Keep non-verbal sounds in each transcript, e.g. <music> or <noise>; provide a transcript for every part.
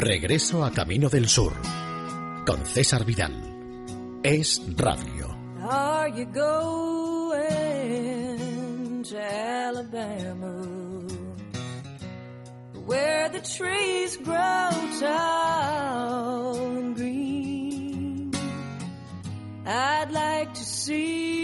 Regreso a Camino del Sur con César Vidal. Es radio. Are you going to Alabama? Where the trees grow tall and green. I'd like to see.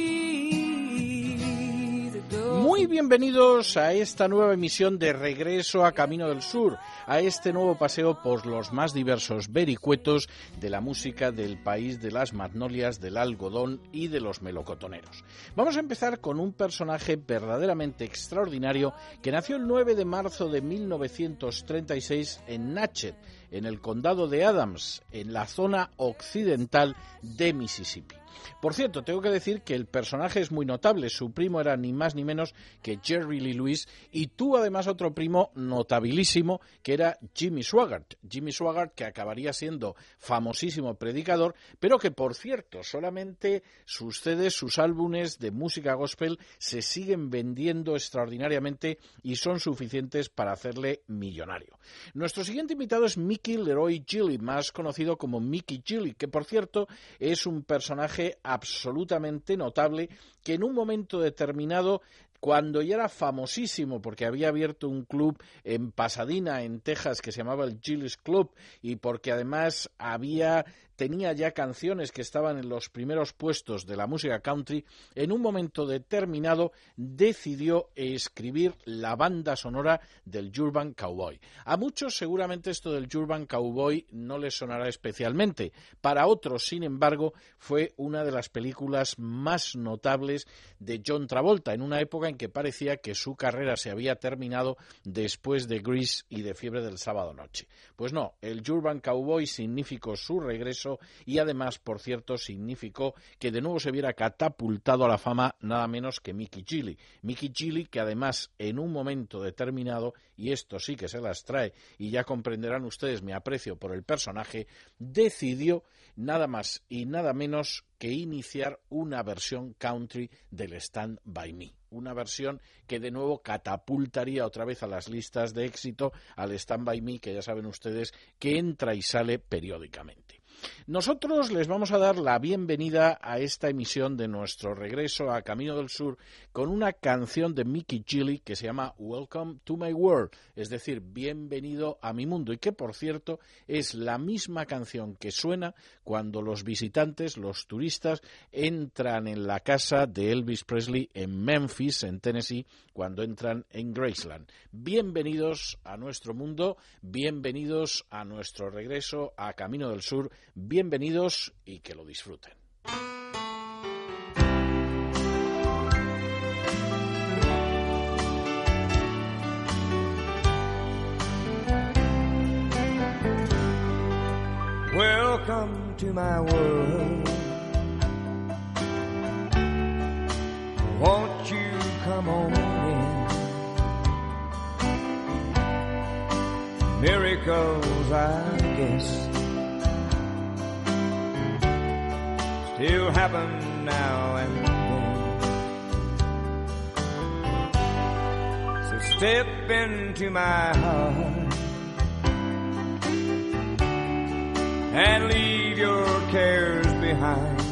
Muy bienvenidos a esta nueva emisión de Regreso a Camino del Sur, a este nuevo paseo por los más diversos vericuetos de la música del país de las magnolias, del algodón y de los melocotoneros. Vamos a empezar con un personaje verdaderamente extraordinario que nació el 9 de marzo de 1936 en Natchez, en el condado de Adams, en la zona occidental de Mississippi. Por cierto, tengo que decir que el personaje es muy notable. Su primo era ni más ni menos que Jerry Lee Lewis y tuvo además otro primo notabilísimo que era Jimmy Swaggart. Jimmy Swaggart que acabaría siendo famosísimo predicador, pero que por cierto solamente sus CDs, sus álbumes de música gospel se siguen vendiendo extraordinariamente y son suficientes para hacerle millonario. Nuestro siguiente invitado es Mickey Leroy Gilly, más conocido como Mickey Gilly, que por cierto es un personaje absolutamente notable que en un momento determinado cuando ya era famosísimo porque había abierto un club en Pasadena, en Texas, que se llamaba el Gillis Club y porque además había tenía ya canciones que estaban en los primeros puestos de la música country, en un momento determinado decidió escribir la banda sonora del Urban Cowboy. A muchos seguramente esto del Urban Cowboy no les sonará especialmente. Para otros, sin embargo, fue una de las películas más notables de John Travolta, en una época en que parecía que su carrera se había terminado después de Grease y de Fiebre del Sábado Noche. Pues no, el Urban Cowboy significó su regreso y además, por cierto, significó que de nuevo se viera catapultado a la fama nada menos que Mickey Chili. Mickey Chili que además en un momento determinado, y esto sí que se las trae y ya comprenderán ustedes mi aprecio por el personaje, decidió nada más y nada menos que iniciar una versión country del Stand By Me. Una versión que de nuevo catapultaría otra vez a las listas de éxito al Stand By Me, que ya saben ustedes que entra y sale periódicamente. Nosotros les vamos a dar la bienvenida a esta emisión de nuestro regreso a Camino del Sur con una canción de Mickey Gilly que se llama Welcome to My World, es decir, bienvenido a mi mundo y que por cierto es la misma canción que suena cuando los visitantes, los turistas entran en la casa de Elvis Presley en Memphis, en Tennessee, cuando entran en Graceland. Bienvenidos a nuestro mundo, bienvenidos a nuestro regreso a Camino del Sur Bienvenidos y que lo disfruten. Welcome to my world. Won't you come on in? Miracles, I guess. Still happen now and then. So step into my heart and leave your cares behind.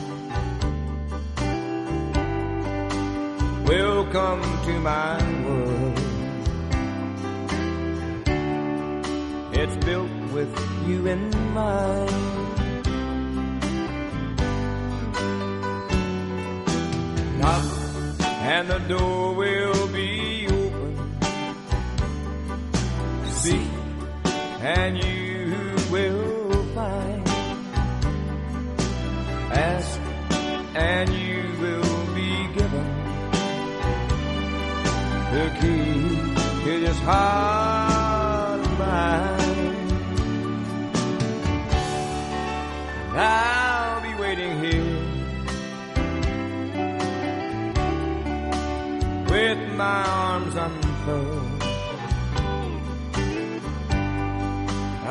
Welcome to my world. It's built with you in mind. Knock and the door will be open. See, and you will find. Ask, and you will be given the key to this heart my arms unfurled.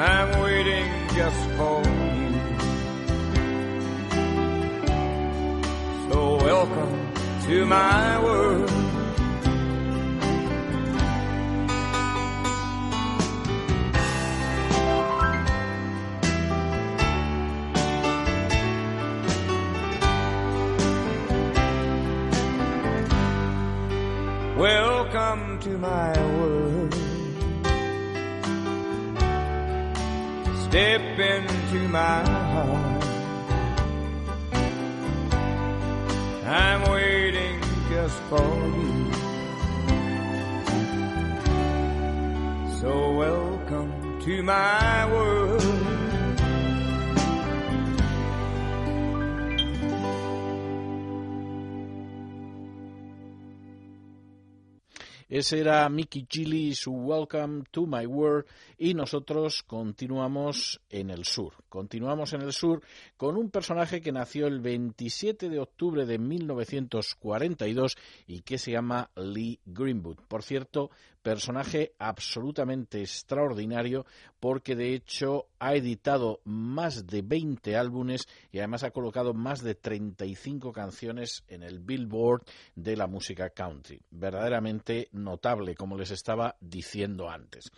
I'm waiting just for you. So welcome to my world. Into my heart. I'm waiting just for you. So welcome to my Ese era Mickey Chili y su Welcome to My World y nosotros continuamos en el sur. Continuamos en el sur con un personaje que nació el 27 de octubre de 1942 y que se llama Lee Greenwood. Por cierto, personaje absolutamente extraordinario porque de hecho ha editado más de 20 álbumes y además ha colocado más de 35 canciones en el Billboard de la música country. Verdaderamente notable, como les estaba diciendo antes.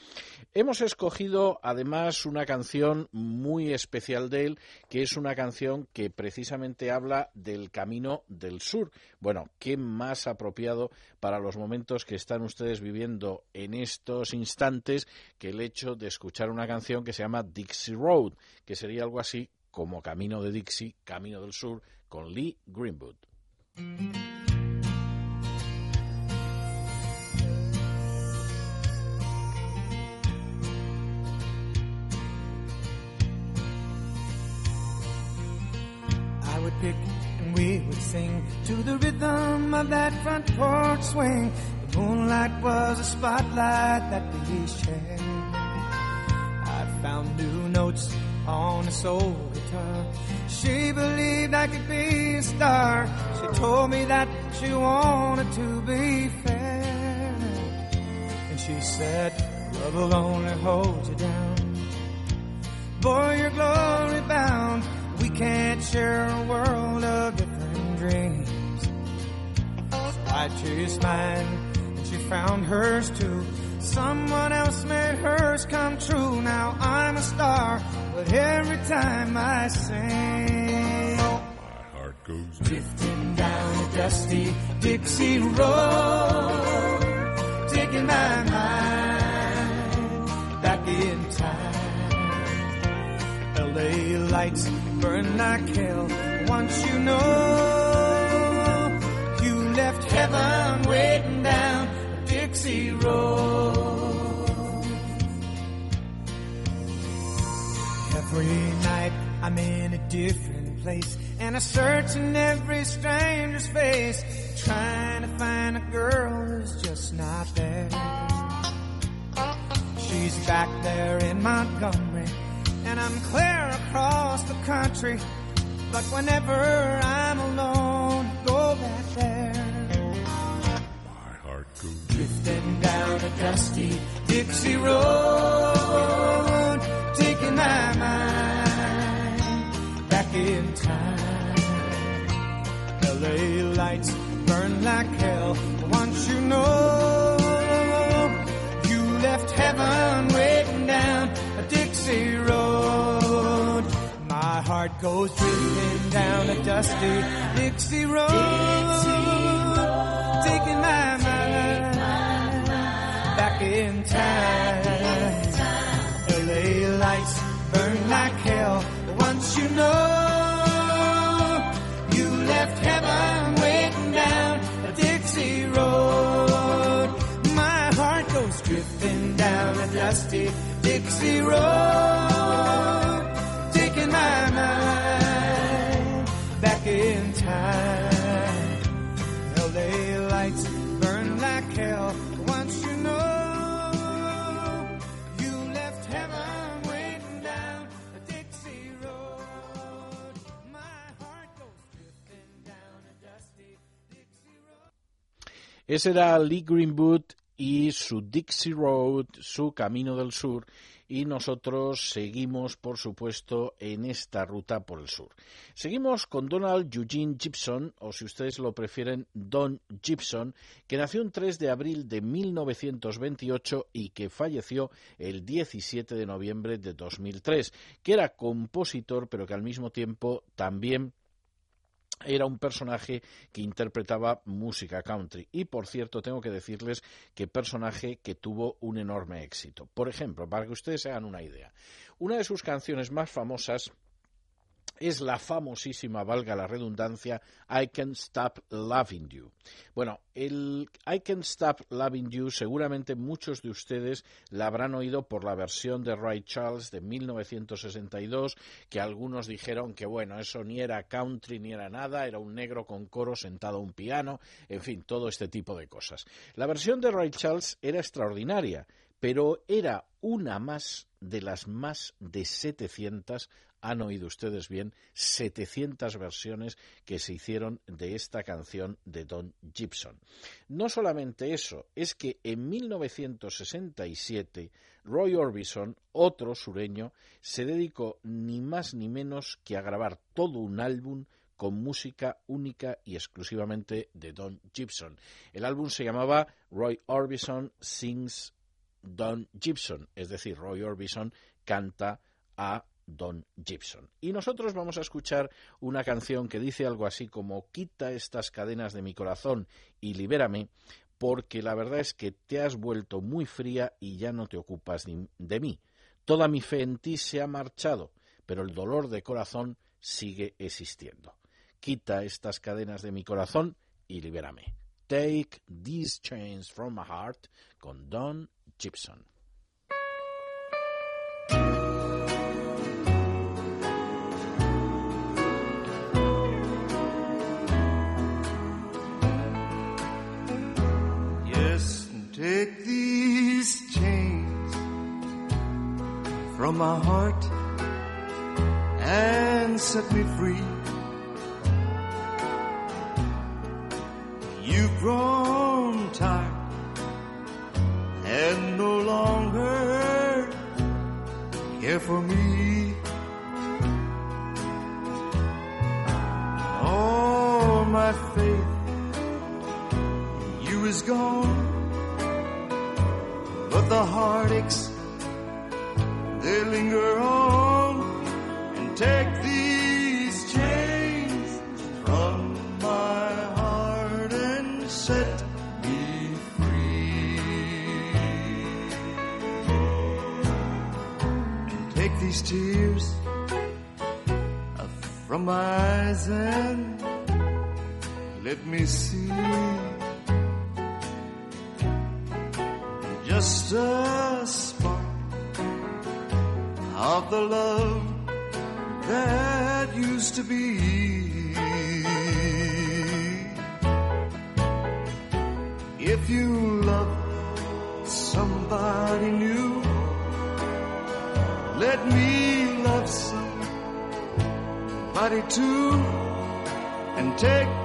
Hemos escogido además una canción muy especial de él, que es una canción que precisamente habla del camino del sur. Bueno, qué más apropiado para los momentos que están ustedes viviendo en estos instantes que el hecho de escuchar una canción que se llama Dixie Road, que sería algo así como Camino de Dixie, Camino del Sur, con Lee Greenwood. We would sing to the rhythm of that front swing. Moonlight was a spotlight that we shared. I found new notes on a soul guitar. She believed I could be a star. She told me that she wanted to be fair. And she said, love will only hold you down. Boy, you're glory bound. We can't share a world of different dreams. I chased mine, found hers too. Someone else made hers come true. Now I'm a star, but every time I sing, My heart goes drifting down a dusty Dixie road, taking my mind back in time. LA lights burn like hell. Once you know, you left heaven a Dixie road. Every night I'm in a different place, and I search in every stranger's face, trying to find a girl who's just not there. She's back there in Montgomery, and I'm clear across the country. But whenever I'm alone, I go back there. My heart goes Drifting down a dusty Dixie road, taking my mind back in time. LA lights burn like hell. Once you know, you left heaven waiting down a Dixie road. My heart goes drifting down a dusty Dixie road, taking my lights burn like hell. Once you know, you left heaven waiting down a Dixie road. My heart goes drifting down a dusty Dixie road, Ese era Lee Greenwood y su Dixie Road, su Camino del Sur, y nosotros seguimos, por supuesto, en esta ruta por el sur. Seguimos con Donald Eugene Gibson, o si ustedes lo prefieren, Don Gibson, que nació el 3 de abril de 1928 y que falleció el 17 de noviembre de 2003, que era compositor, pero que al mismo tiempo también era un personaje que interpretaba música country. Y por cierto, tengo que decirles que personaje que tuvo un enorme éxito. Por ejemplo, para que ustedes se hagan una idea, una de sus canciones más famosas es la famosísima, valga la redundancia, I Can't Stop Loving You. Bueno, el I Can't Stop Loving You seguramente muchos de ustedes la habrán oído por la versión de Ray Charles de 1962, que algunos dijeron que bueno, eso ni era country ni era nada, era un negro con coro sentado a un piano, en fin, todo este tipo de cosas. La versión de Ray Charles era extraordinaria, pero era una más de las más de 700 han oído ustedes bien, 700 versiones que se hicieron de esta canción de Don Gibson. No solamente eso, es que en 1967 Roy Orbison, otro sureño, se dedicó ni más ni menos que a grabar todo un álbum con música única y exclusivamente de Don Gibson. El álbum se llamaba Roy Orbison Sings Don Gibson, es decir, Roy Orbison canta a Don Gibson. Y nosotros vamos a escuchar una canción que dice algo así como Quita estas cadenas de mi corazón y libérame, porque la verdad es que te has vuelto muy fría y ya no te ocupas de mí. Toda mi fe en ti se ha marchado, pero el dolor de corazón sigue existiendo. Quita estas cadenas de mi corazón y libérame. Take these chains from my heart con Don Gibson. My heart and set me free. You've grown tired and no longer care for me. All my faith in you is gone but the heartaches they linger on and take these chains from my heart and set me free. Take these tears from my eyes and let me see. Just a of the love that used to be. If you love somebody new, let me love somebody too, and take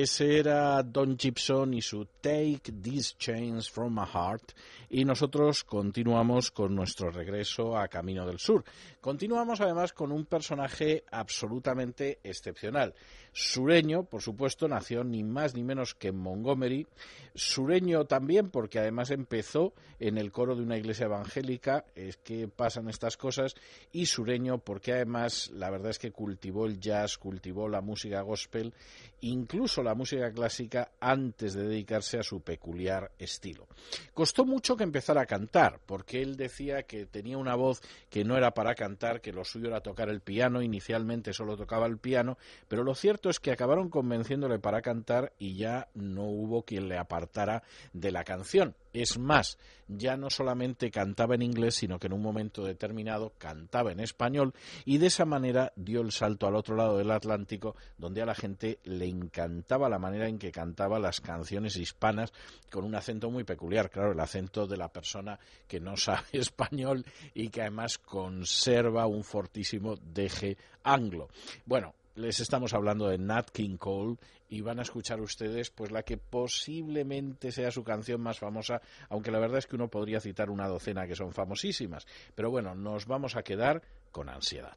Ese era Don Gibson y su Take These Chains from My Heart. Y nosotros continuamos con nuestro regreso a Camino del Sur. Continuamos además con un personaje absolutamente excepcional. Sureño, por supuesto, nació ni más ni menos que en Montgomery. Sureño también porque además empezó en el coro de una iglesia evangélica. Es que pasan estas cosas. Y sureño porque además la verdad es que cultivó el jazz, cultivó la música gospel, incluso la música clásica antes de dedicarse a su peculiar estilo. Costó mucho que empezara a cantar, porque él decía que tenía una voz que no era para cantar, que lo suyo era tocar el piano, inicialmente solo tocaba el piano, pero lo cierto es que acabaron convenciéndole para cantar y ya no hubo quien le apartara de la canción. Es más, ya no solamente cantaba en inglés, sino que en un momento determinado cantaba en español y de esa manera dio el salto al otro lado del Atlántico, donde a la gente le encantaba la manera en que cantaba las canciones hispanas con un acento muy peculiar, claro, el acento de la persona que no sabe <laughs> español y que además conserva un fortísimo deje anglo. Bueno, les estamos hablando de Nat King Cole y van a escuchar ustedes pues la que posiblemente sea su canción más famosa, aunque la verdad es que uno podría citar una docena que son famosísimas. Pero bueno, nos vamos a quedar con ansiedad.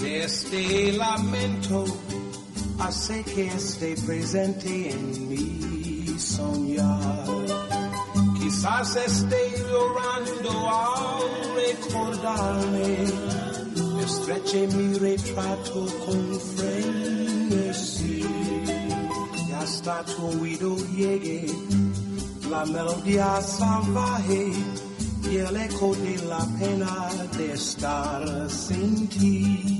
de este lamento hace que esté presente en mi soñar. Quizás esté llorando al recordarme, estreche mi retrato con frenesí y hasta tu oído llegue la melodía salvaje y el eco de la pena de estar sin ti.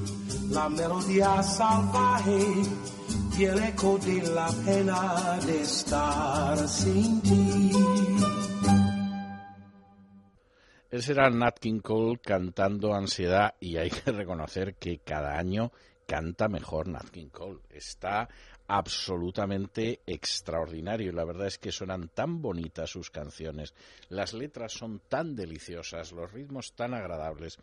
la melodía salvaje y el eco de la pena de estar sin ti. Ese era Nat King Cole cantando Ansiedad y hay que reconocer que cada año canta mejor Nat King Cole. Está absolutamente extraordinario la verdad es que suenan tan bonitas sus canciones, las letras son tan deliciosas, los ritmos tan agradables.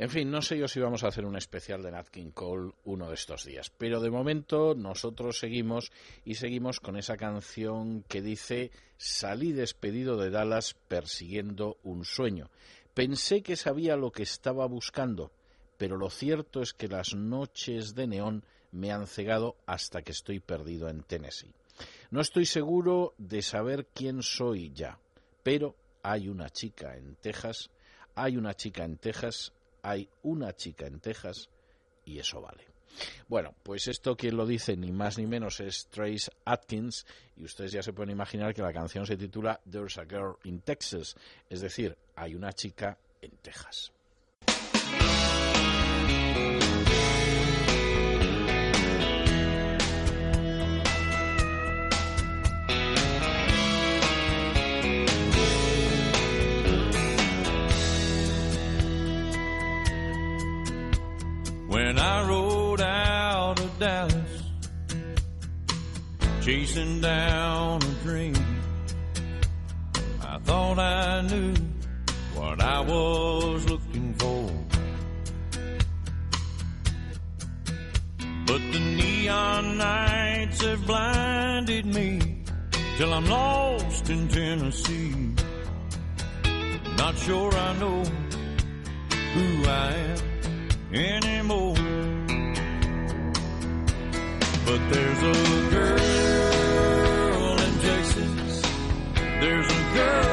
En fin, no sé yo si vamos a hacer un especial de Nat King Cole uno de estos días, pero de momento nosotros seguimos y seguimos con esa canción que dice Salí despedido de Dallas persiguiendo un sueño. Pensé que sabía lo que estaba buscando, pero lo cierto es que las noches de neón me han cegado hasta que estoy perdido en Tennessee. No estoy seguro de saber quién soy ya, pero hay una chica en Texas, hay una chica en Texas hay una chica en Texas y eso vale. Bueno, pues esto quien lo dice ni más ni menos es Trace Atkins y ustedes ya se pueden imaginar que la canción se titula There's a Girl in Texas, es decir, hay una chica en Texas. When I rode out of Dallas, chasing down a dream. I thought I knew what I was looking for. But the neon nights have blinded me till I'm lost in Tennessee. Not sure I know who I am anymore. But there's a girl in Texas. There's a girl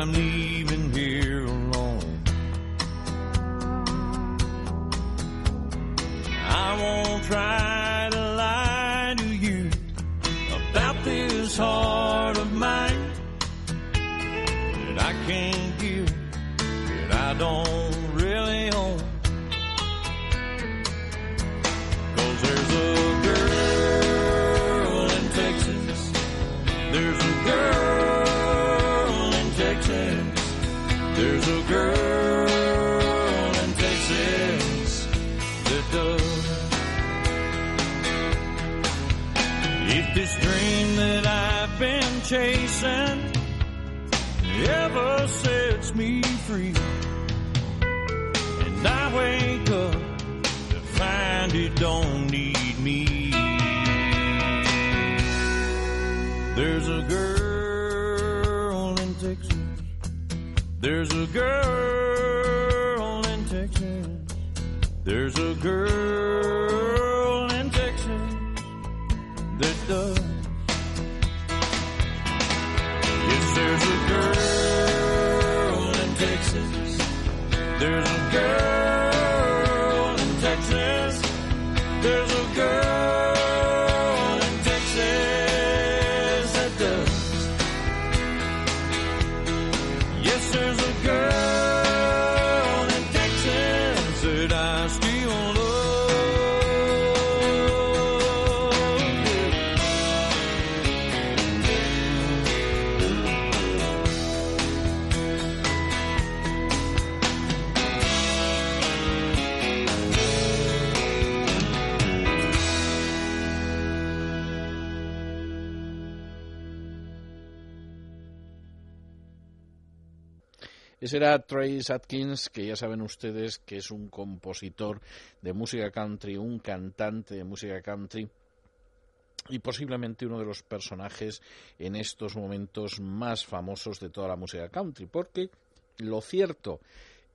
I'm leaving here alone. I won't try chasing ever sets me free, and I wake up to find it don't need me. There's a girl in Texas. There's a girl in Texas. There's a girl in Texas that does. There's Ese era Trace Atkins, que ya saben ustedes que es un compositor de música country, un cantante de música country y posiblemente uno de los personajes en estos momentos más famosos de toda la música country, porque lo cierto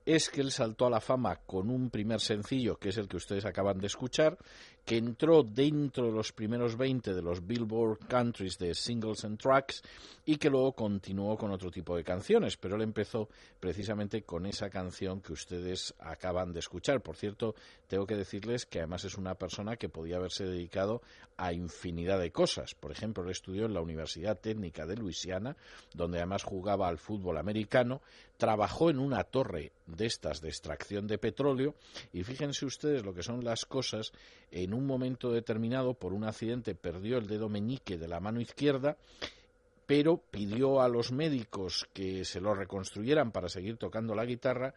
es que él saltó a la fama con un primer sencillo, que es el que ustedes acaban de escuchar, que entró dentro de los primeros 20 de los Billboard Countries de Singles and Tracks y que luego continuó con otro tipo de canciones, pero él empezó precisamente con esa canción que ustedes acaban de escuchar. Por cierto, tengo que decirles que además es una persona que podía haberse dedicado a infinidad de cosas. Por ejemplo, él estudió en la Universidad Técnica de Luisiana, donde además jugaba al fútbol americano, trabajó en una torre de estas de extracción de petróleo y fíjense ustedes lo que son las cosas en un momento determinado por un accidente perdió el dedo meñique de la mano izquierda pero pidió a los médicos que se lo reconstruyeran para seguir tocando la guitarra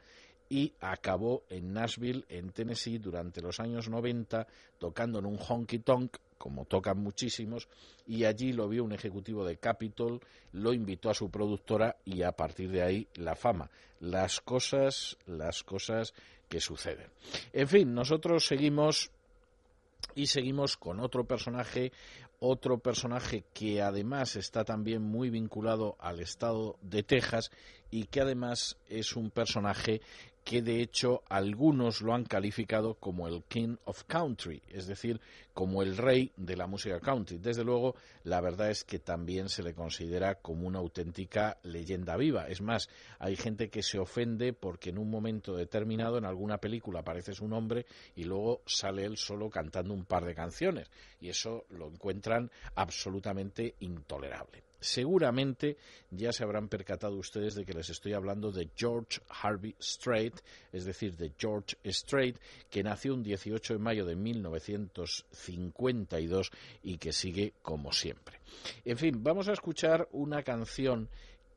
y acabó en Nashville, en Tennessee, durante los años 90, tocando en un honky tonk, como tocan muchísimos, y allí lo vio un ejecutivo de Capitol, lo invitó a su productora y a partir de ahí la fama. Las cosas, las cosas que suceden. En fin, nosotros seguimos y seguimos con otro personaje, otro personaje que además está también muy vinculado al estado de Texas y que además es un personaje que de hecho algunos lo han calificado como el King of Country, es decir, como el rey de la música country. Desde luego, la verdad es que también se le considera como una auténtica leyenda viva. Es más, hay gente que se ofende porque en un momento determinado en alguna película aparece su nombre y luego sale él solo cantando un par de canciones. Y eso lo encuentran absolutamente intolerable. Seguramente ya se habrán percatado ustedes de que les estoy hablando de George Harvey Strait, es decir, de George Strait, que nació un 18 de mayo de 1952 y que sigue como siempre. En fin, vamos a escuchar una canción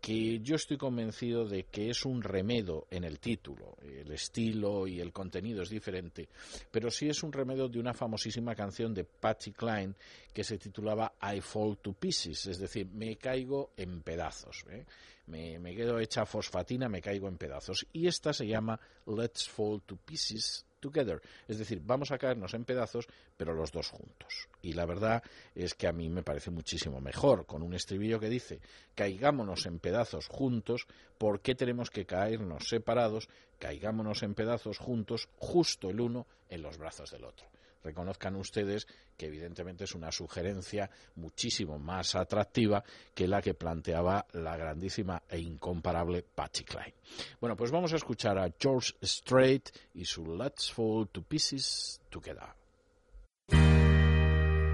que yo estoy convencido de que es un remedo en el título. El estilo y el contenido es diferente, pero sí es un remedo de una famosísima canción de Patsy Cline que se titulaba I Fall to Pieces, es decir, me caigo en pedazos. ¿eh? Me, me quedo hecha fosfatina, me caigo en pedazos. Y esta se llama Let's Fall to Pieces together. Es decir, vamos a caernos en pedazos, pero los dos juntos. Y la verdad es que a mí me parece muchísimo mejor, con un estribillo que dice, caigámonos en pedazos juntos, ¿por qué tenemos que caernos separados? Caigámonos en pedazos juntos, justo el uno en los brazos del otro reconozcan ustedes que evidentemente es una sugerencia muchísimo más atractiva que la que planteaba la grandísima e incomparable Patsy Cline. Bueno, pues vamos a escuchar a George Strait y su Let's Fall to Pieces Together.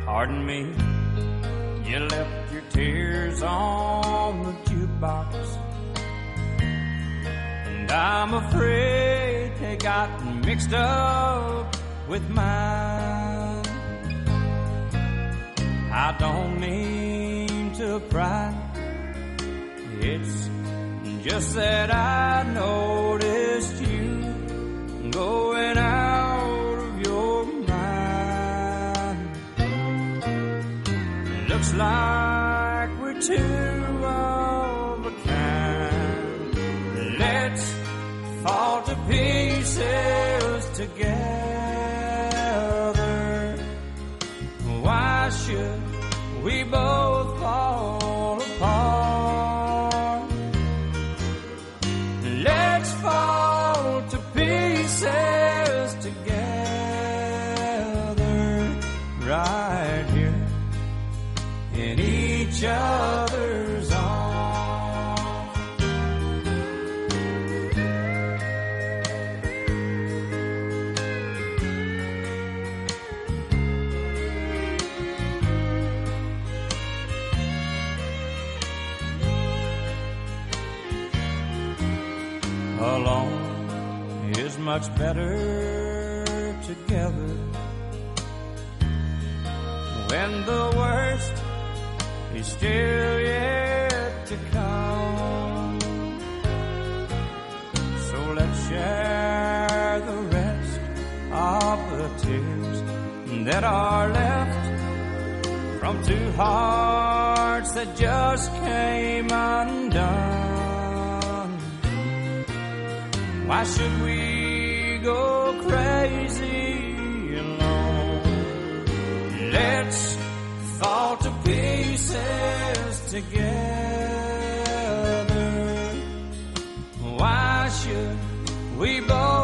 Pardon me, you left your tears on the jukebox. And I'm afraid they got mixed up with mine. I don't mean to pry. It's just that I noticed you going out of your mind. Looks like we're two much better together. When the worst is still yet to come. So let's share the rest of the tears that are left from two hearts that just came undone. Why should we go crazy alone? Let's fall to pieces together. Why should we both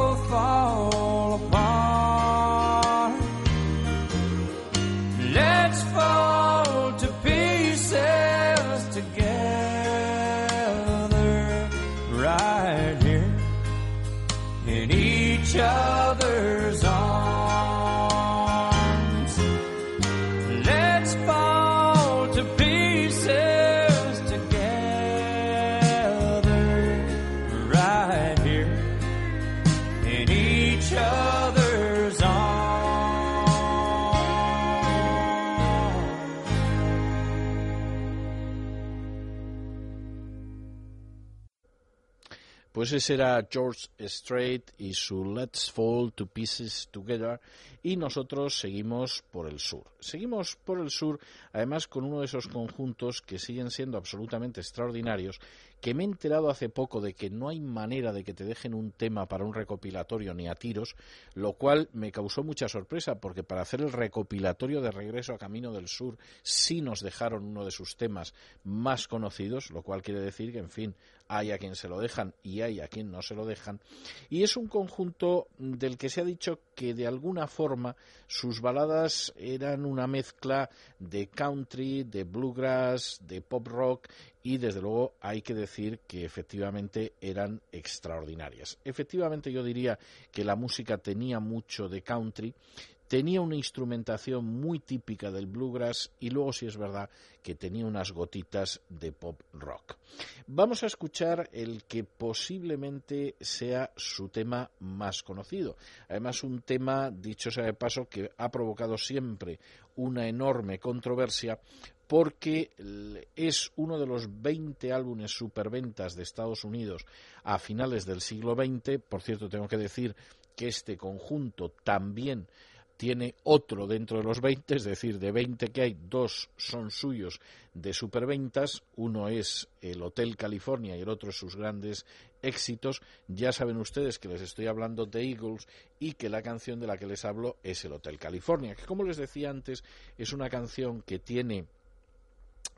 Pues ese era George Strait y su Let's Fall to Pieces Together y nosotros seguimos por el sur. Seguimos por el sur además con uno de esos conjuntos que siguen siendo absolutamente extraordinarios que me he enterado hace poco de que no hay manera de que te dejen un tema para un recopilatorio ni a tiros, lo cual me causó mucha sorpresa porque para hacer el recopilatorio de Regreso a Camino del Sur sí nos dejaron uno de sus temas más conocidos, lo cual quiere decir que, en fin, hay a quien se lo dejan y hay a quien no se lo dejan. Y es un conjunto del que se ha dicho que de alguna forma sus baladas eran una mezcla de country, de bluegrass, de pop rock y desde luego hay que decir que efectivamente eran extraordinarias. Efectivamente yo diría que la música tenía mucho de country, tenía una instrumentación muy típica del bluegrass y luego sí es verdad que tenía unas gotitas de pop rock. Vamos a escuchar el que posiblemente sea su tema más conocido. Además un tema, dicho sea de paso, que ha provocado siempre una enorme controversia porque es uno de los 20 álbumes superventas de Estados Unidos a finales del siglo XX. Por cierto, tengo que decir que este conjunto también tiene otro dentro de los 20, es decir, de 20 que hay, dos son suyos de superventas, uno es el Hotel California y el otro sus grandes éxitos. Ya saben ustedes que les estoy hablando de Eagles y que la canción de la que les hablo es el Hotel California, que como les decía antes es una canción que tiene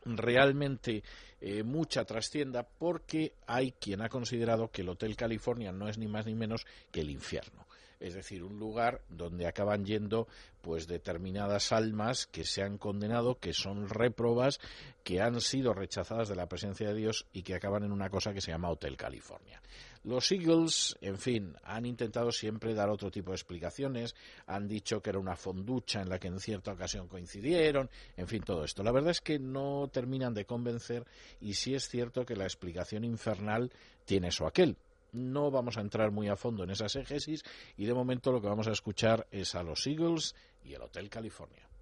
realmente eh, mucha trascienda porque hay quien ha considerado que el Hotel California no es ni más ni menos que el infierno es decir, un lugar donde acaban yendo pues determinadas almas que se han condenado, que son réprobas, que han sido rechazadas de la presencia de Dios y que acaban en una cosa que se llama Hotel California. Los Eagles, en fin, han intentado siempre dar otro tipo de explicaciones, han dicho que era una fonducha en la que en cierta ocasión coincidieron, en fin, todo esto. La verdad es que no terminan de convencer y sí es cierto que la explicación infernal tiene eso aquel. No vamos a entrar muy a fondo en esas égesis y de momento lo que vamos a escuchar es a los Eagles y el Hotel California.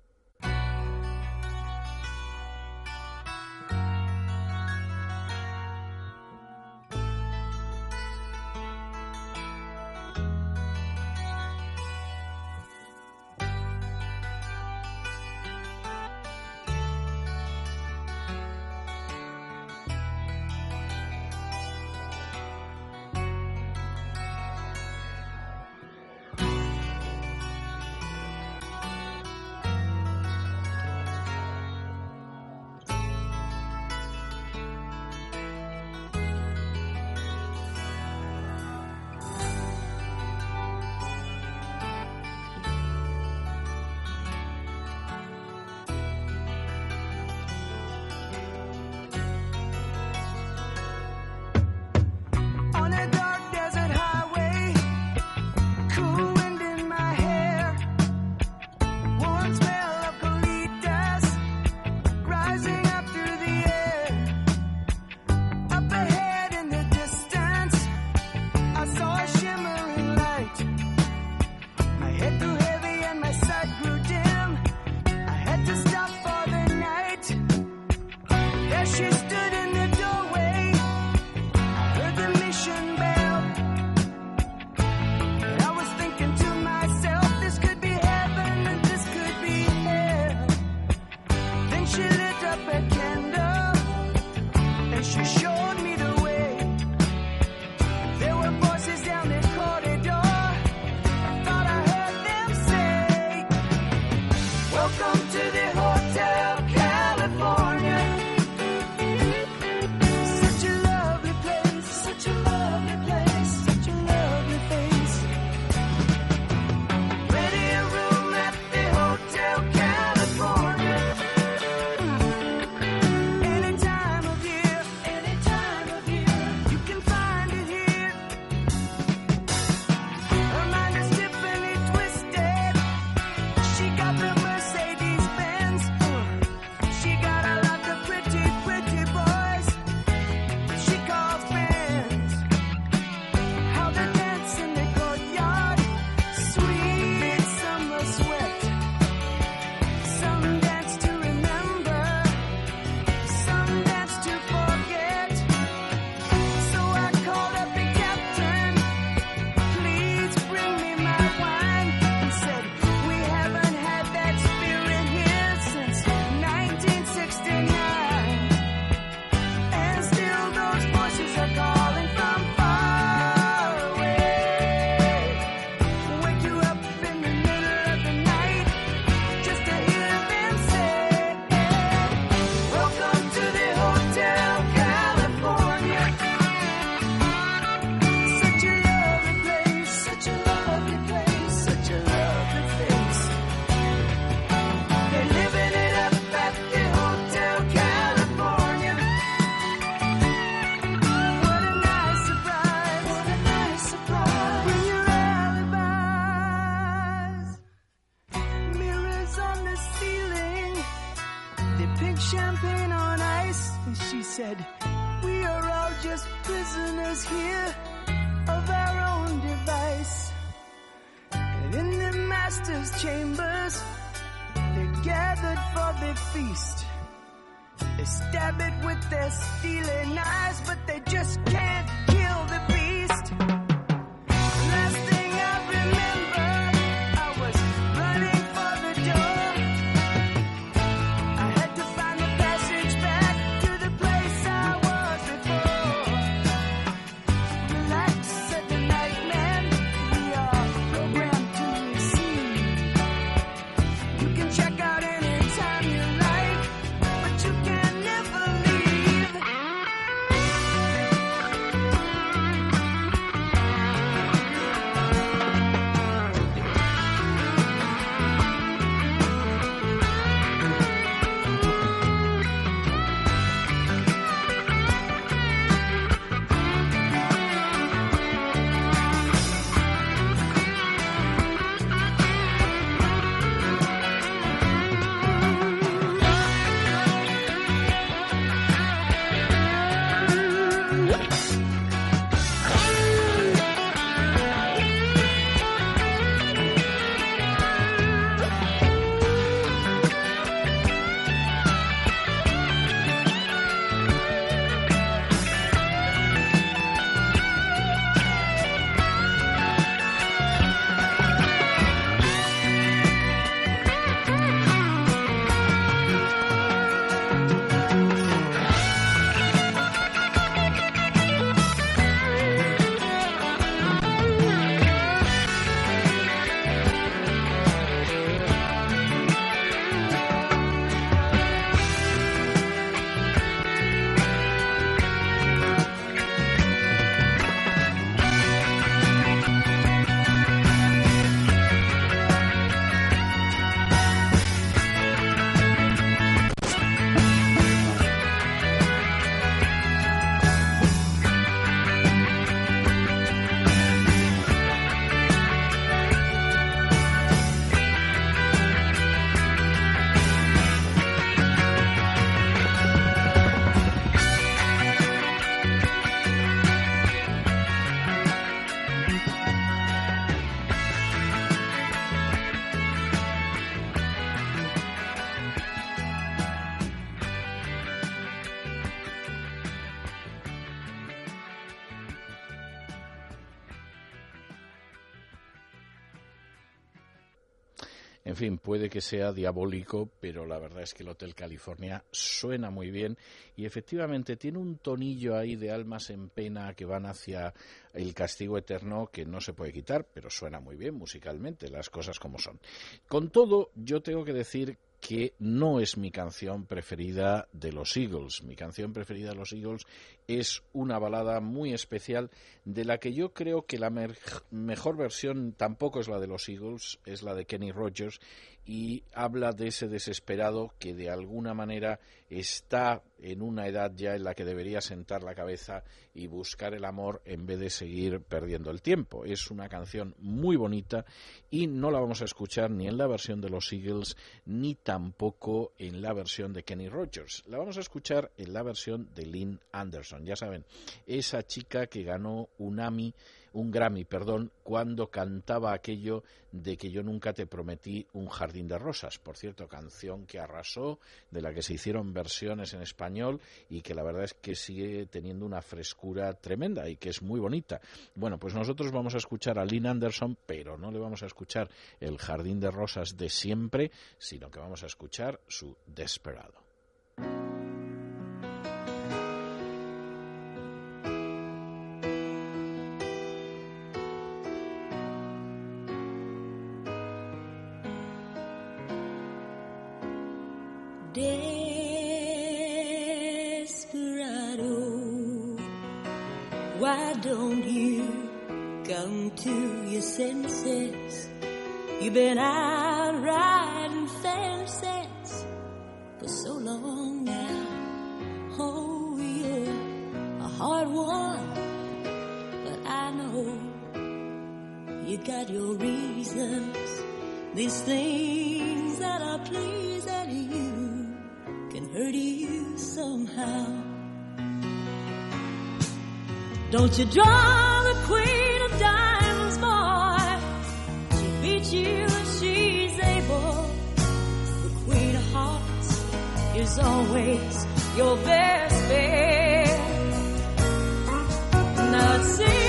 Puede que sea diabólico, pero la verdad es que el Hotel California suena muy bien y efectivamente tiene un tonillo ahí de almas en pena que van hacia el castigo eterno que no se puede quitar, pero suena muy bien musicalmente, las cosas como son. Con todo, yo tengo que decir que no es mi canción preferida de los Eagles. Mi canción preferida de los Eagles es una balada muy especial de la que yo creo que la mejor versión tampoco es la de los Eagles, es la de Kenny Rogers y habla de ese desesperado que de alguna manera está en una edad ya en la que debería sentar la cabeza y buscar el amor en vez de seguir perdiendo el tiempo. Es una canción muy bonita y no la vamos a escuchar ni en la versión de los Eagles ni tampoco en la versión de Kenny Rogers. La vamos a escuchar en la versión de Lynn Anderson. Ya saben, esa chica que ganó un Ami un Grammy, perdón, cuando cantaba aquello de que yo nunca te prometí un jardín de rosas. Por cierto, canción que arrasó, de la que se hicieron versiones en español y que la verdad es que sigue teniendo una frescura tremenda y que es muy bonita. Bueno, pues nosotros vamos a escuchar a Lynn Anderson, pero no le vamos a escuchar el jardín de rosas de siempre, sino que vamos a escuchar su Desperado. These things that are pleasing you can hurt you somehow. Don't you draw the queen of diamonds, boy. She beats you if she's able. The queen of hearts is always your best bet. Now it seems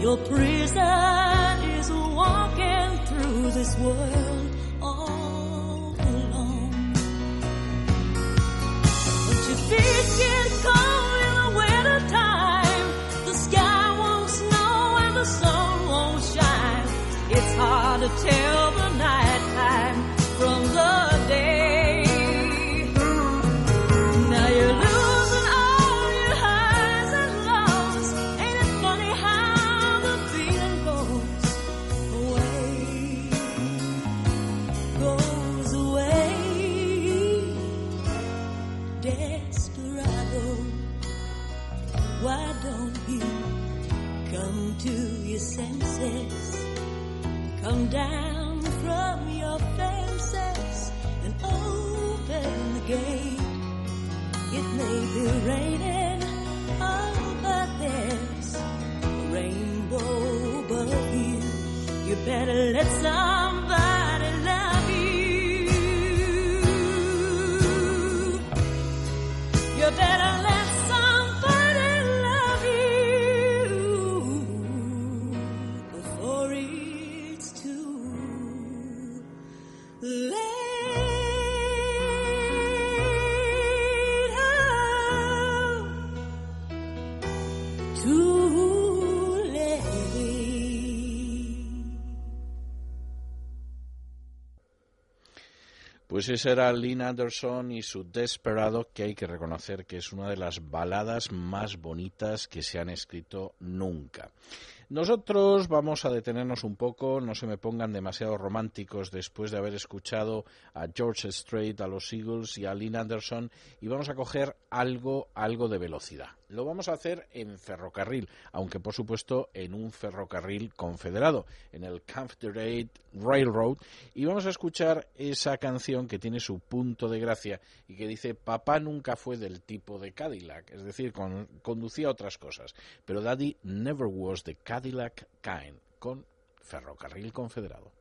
Your prison is walking through this world Pues ese era Lynn Anderson y su Desperado, que hay que reconocer que es una de las baladas más bonitas que se han escrito nunca. Nosotros vamos a detenernos un poco, no se me pongan demasiado románticos después de haber escuchado a George Strait, a los Eagles y a Lynn Anderson y vamos a coger algo, algo de velocidad. Lo vamos a hacer en ferrocarril, aunque por supuesto en un ferrocarril confederado, en el Confederate Railroad, y vamos a escuchar esa canción que tiene su punto de gracia y que dice papá nunca fue del tipo de Cadillac, es decir, con- conducía otras cosas, pero Daddy never was the Cadillac kind, con ferrocarril confederado.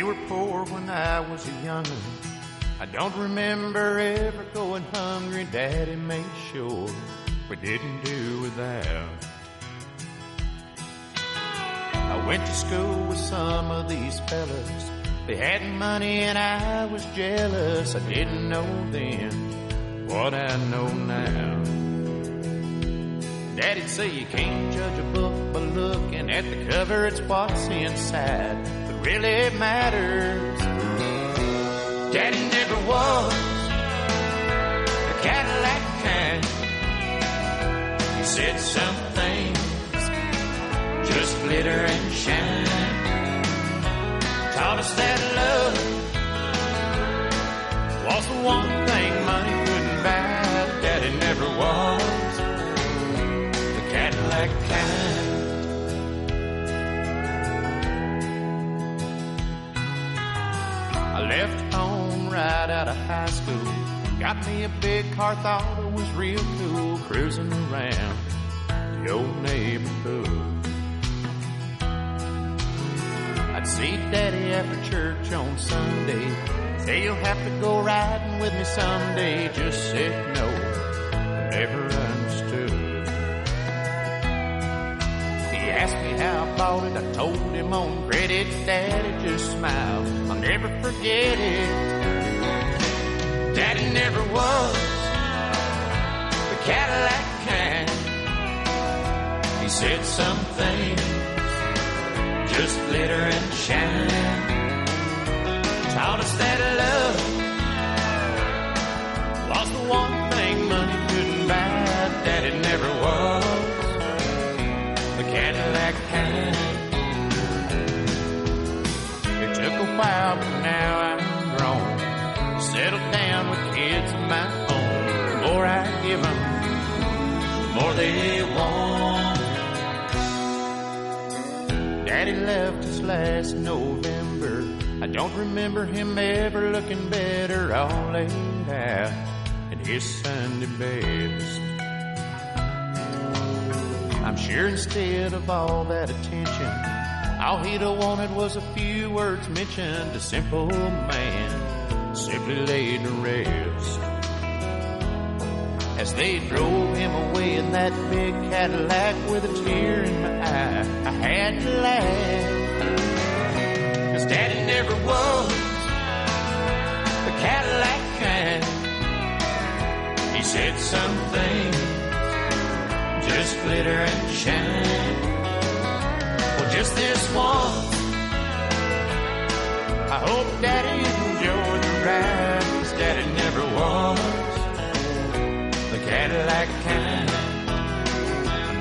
We were poor when I was a young'un. I don't remember ever going hungry. Daddy made sure we didn't do without. I went to school with some of these fellas. They had money and I was jealous. I didn't know then what I know now. Daddy'd say you can't judge a book by looking at the cover. It's what's inside really matters. Daddy never was a Cadillac kind. He said some things just glitter and shine. Taught us that love was the one thing money couldn't buy. Daddy never was the Cadillac kind. Left home right out of high school. Got me a big car, thought it was real cool, cruising around the old neighborhood. I'd see Daddy after church on Sunday. Say you'll have to go riding with me someday. Just said no, never He asked me how I bought it. I told him on credit, Daddy just smiled. I'll never forget it. Daddy never was the Cadillac kind. He said some things just glitter and shine. Taught us that love was the one Cadillac. It took a while, but now I'm grown. Settled down with kids of my own. The more I give them, the more they want. Daddy left us last November. I don't remember him ever looking better, all laid out in his Sunday best. Sure instead of all that attention, all he'd have wanted was a few words mentioned. A simple man simply laid to rest. As they drove him away in that big Cadillac with a tear in my eye, I had to laugh. Cause daddy never was the Cadillac kind. He said some things just glitter and shine. Well, just this one. I hope daddy enjoyed the ride. Cause daddy never was the Cadillac kind.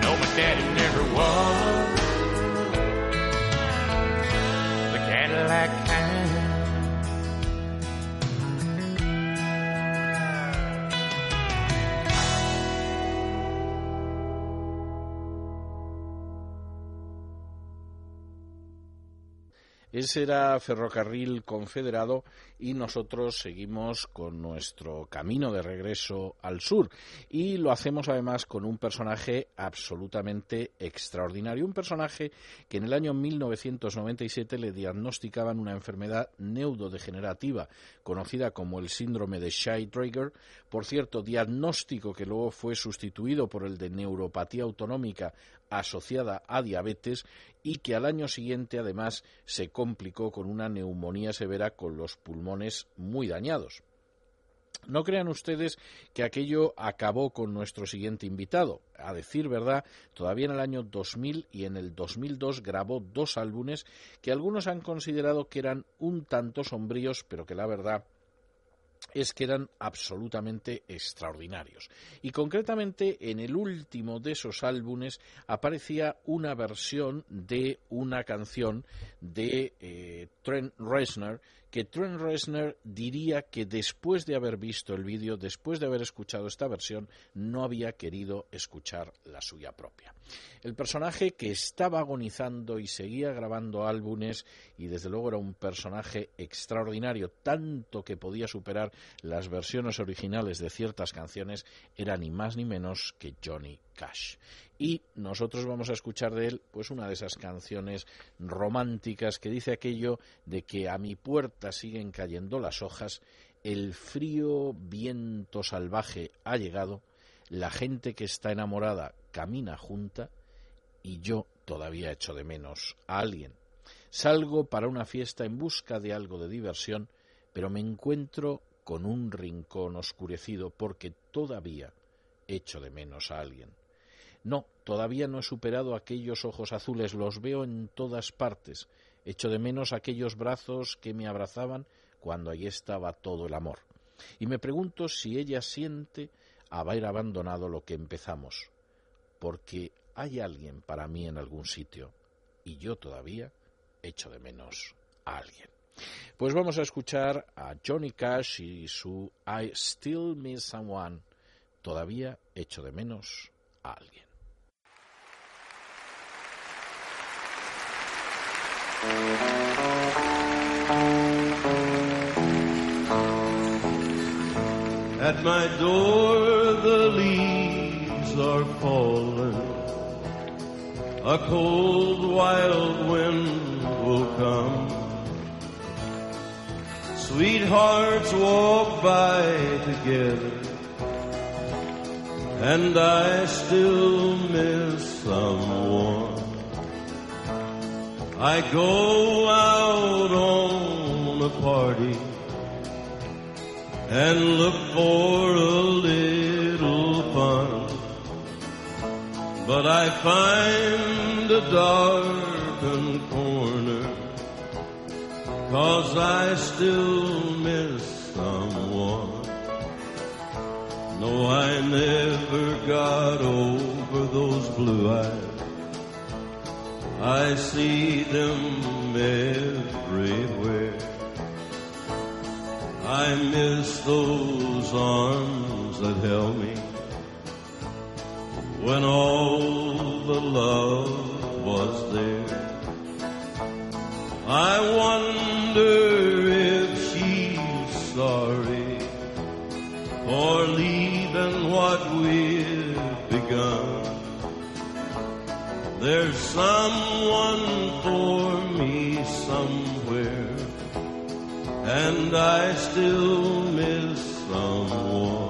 No, my daddy never was Ese era Ferrocarril Confederado y nosotros seguimos con nuestro camino de regreso al sur. Y lo hacemos además con un personaje absolutamente extraordinario. Un personaje que en el año 1997 le diagnosticaban una enfermedad neurodegenerativa conocida como el síndrome de Shy-Trager. Por cierto, diagnóstico que luego fue sustituido por el de neuropatía autonómica asociada a diabetes y que al año siguiente además se complicó con una neumonía severa con los pulmones muy dañados. No crean ustedes que aquello acabó con nuestro siguiente invitado. A decir verdad, todavía en el año 2000 y en el 2002 grabó dos álbumes que algunos han considerado que eran un tanto sombríos, pero que la verdad es que eran absolutamente extraordinarios. Y concretamente en el último de esos álbumes aparecía una versión de una canción de eh, Trent Reznor que Trent Reznor diría que después de haber visto el vídeo, después de haber escuchado esta versión, no había querido escuchar la suya propia. El personaje que estaba agonizando y seguía grabando álbumes y desde luego era un personaje extraordinario, tanto que podía superar las versiones originales de ciertas canciones, era ni más ni menos que Johnny Cash y nosotros vamos a escuchar de él pues una de esas canciones románticas que dice aquello de que a mi puerta siguen cayendo las hojas, el frío viento salvaje ha llegado, la gente que está enamorada camina junta y yo todavía echo de menos a alguien. Salgo para una fiesta en busca de algo de diversión, pero me encuentro con un rincón oscurecido porque todavía echo de menos a alguien. No, todavía no he superado aquellos ojos azules, los veo en todas partes. Echo de menos aquellos brazos que me abrazaban cuando allí estaba todo el amor. Y me pregunto si ella siente haber abandonado lo que empezamos, porque hay alguien para mí en algún sitio y yo todavía echo de menos a alguien. Pues vamos a escuchar a Johnny Cash y su I Still Miss Someone. Todavía echo de menos a alguien. At my door the leaves are falling. A cold wild wind will come. Sweethearts walk by together. And I still miss someone. I go out on a party and look for a little fun. But I find a darkened corner Cause I still miss someone. No, I never got over those blue eyes. I see them everywhere. I miss those arms that held me when all the love was there. I wonder if she's sorry for leaving what we've begun. There's someone for me somewhere, and I still miss someone.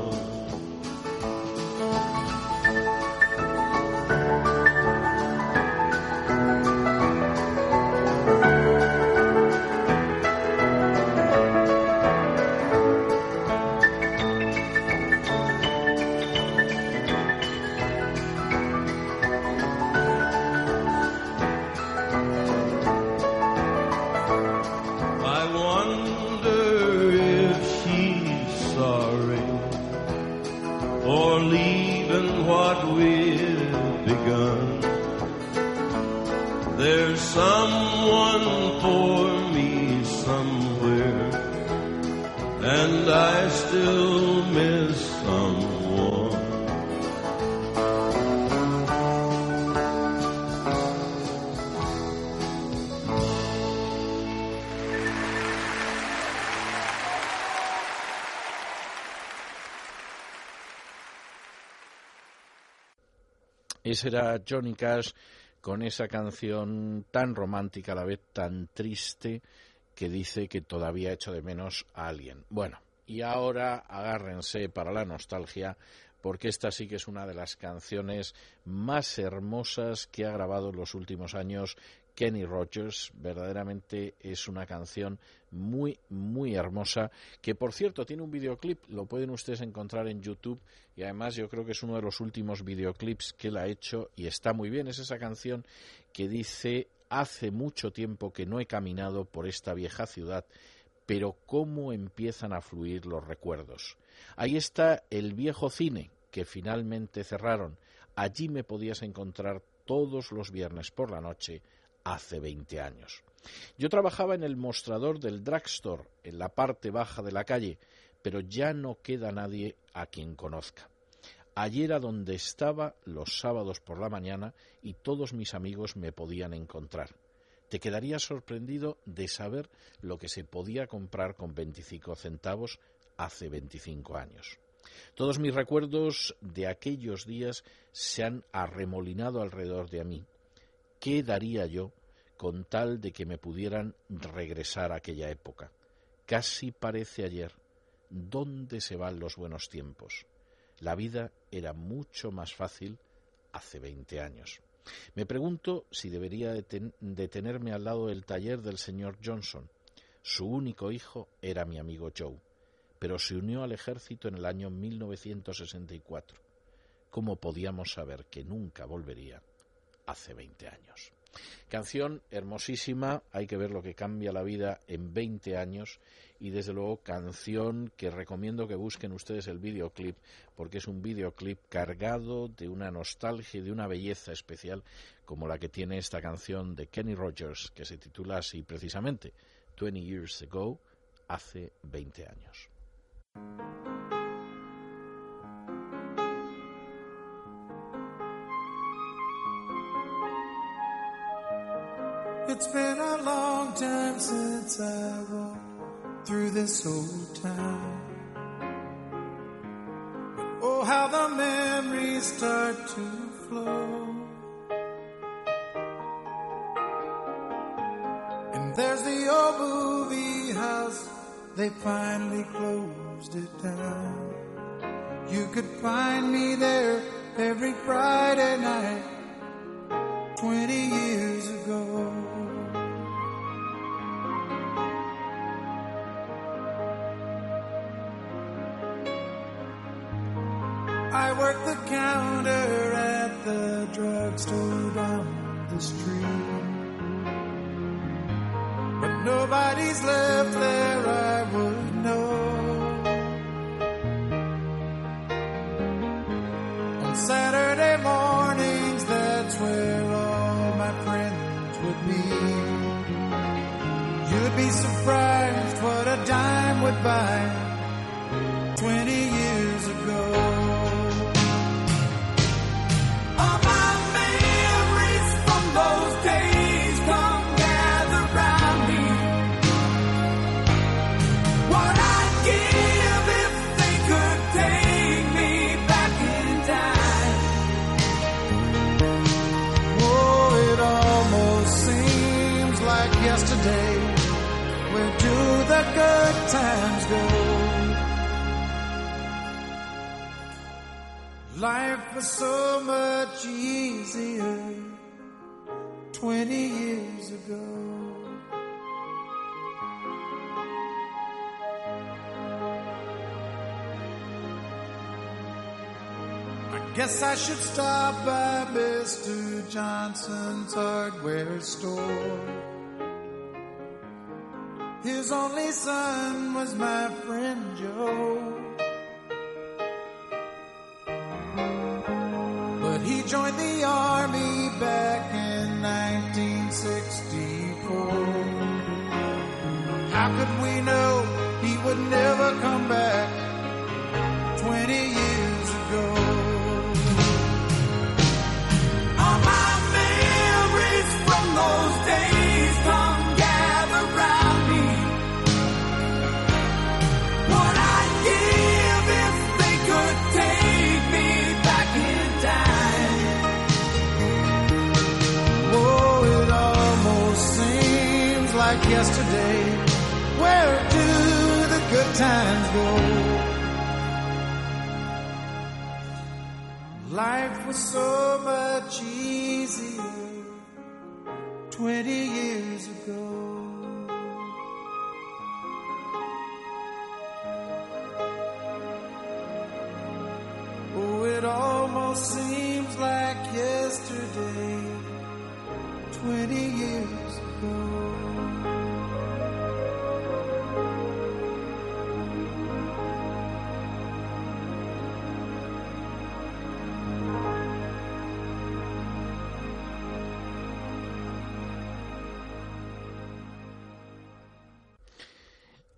Ese era Johnny Cash con esa canción tan romántica, a la vez tan triste, que dice que todavía echo de menos a alguien. Bueno, y ahora agárrense para la nostalgia, porque esta sí que es una de las canciones más hermosas que ha grabado en los últimos años Kenny Rogers. Verdaderamente es una canción muy, muy hermosa, que por cierto tiene un videoclip, lo pueden ustedes encontrar en YouTube y además yo creo que es uno de los últimos videoclips que él ha hecho y está muy bien. Es esa canción que dice, hace mucho tiempo que no he caminado por esta vieja ciudad, pero cómo empiezan a fluir los recuerdos. Ahí está el viejo cine que finalmente cerraron. Allí me podías encontrar todos los viernes por la noche hace 20 años. Yo trabajaba en el mostrador del drugstore, en la parte baja de la calle, pero ya no queda nadie a quien conozca. Allí era donde estaba los sábados por la mañana y todos mis amigos me podían encontrar. Te quedarías sorprendido de saber lo que se podía comprar con 25 centavos hace 25 años. Todos mis recuerdos de aquellos días se han arremolinado alrededor de mí. ¿Qué daría yo con tal de que me pudieran regresar a aquella época? Casi parece ayer. ¿Dónde se van los buenos tiempos? La vida era mucho más fácil hace 20 años. Me pregunto si debería deten- detenerme al lado del taller del señor Johnson. Su único hijo era mi amigo Joe, pero se unió al ejército en el año 1964. ¿Cómo podíamos saber que nunca volvería hace 20 años? Canción hermosísima, hay que ver lo que cambia la vida en 20 años y desde luego canción que recomiendo que busquen ustedes el videoclip porque es un videoclip cargado de una nostalgia y de una belleza especial como la que tiene esta canción de Kenny Rogers que se titula así precisamente 20 Years Ago, hace 20 años. It's been a long time since I walked through this old town. Oh, how the memories start to flow. And there's the old movie house, they finally closed it down. You could find me there every Friday night 20 years ago. I worked the counter at the drugstore down the street. But nobody's left times go? Life was so much easier 20 years ago. I guess I should stop by Mr. Johnson's hardware store. His only son was my friend Joe. But he joined the army back in 1964. How could we know he would never come back 20 years good times go? Life was so much easier 20 years ago. Oh, it almost seems like yesterday, 20 years ago.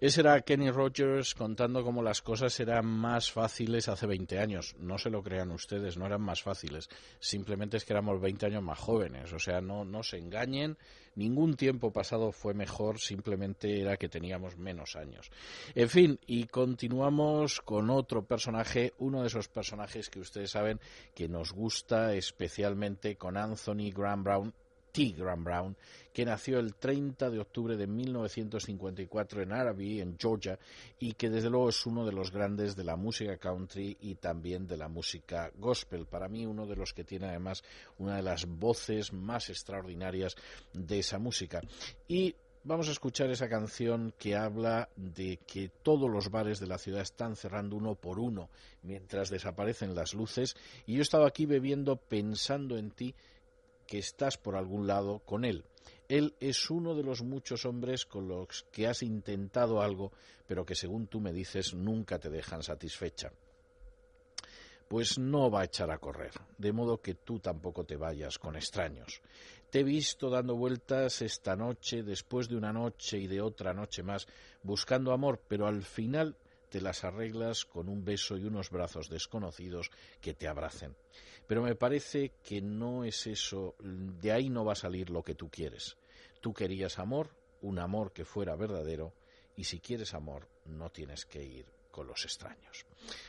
Ese era Kenny Rogers contando cómo las cosas eran más fáciles hace 20 años. No se lo crean ustedes, no eran más fáciles. Simplemente es que éramos 20 años más jóvenes. O sea, no, no se engañen. Ningún tiempo pasado fue mejor, simplemente era que teníamos menos años. En fin, y continuamos con otro personaje, uno de esos personajes que ustedes saben que nos gusta especialmente con Anthony Graham Brown T. Graham Brown, que nació el 30 de octubre de 1954 en Araby, en Georgia, y que desde luego es uno de los grandes de la música country y también de la música gospel. Para mí, uno de los que tiene además una de las voces más extraordinarias de esa música. Y Vamos a escuchar esa canción que habla de que todos los bares de la ciudad están cerrando uno por uno mientras desaparecen las luces y yo estaba aquí bebiendo pensando en ti que estás por algún lado con él. Él es uno de los muchos hombres con los que has intentado algo, pero que según tú me dices nunca te dejan satisfecha. Pues no va a echar a correr, de modo que tú tampoco te vayas con extraños. Te he visto dando vueltas esta noche, después de una noche y de otra noche más, buscando amor, pero al final te las arreglas con un beso y unos brazos desconocidos que te abracen. Pero me parece que no es eso, de ahí no va a salir lo que tú quieres. Tú querías amor, un amor que fuera verdadero, y si quieres amor, no tienes que ir con los extraños.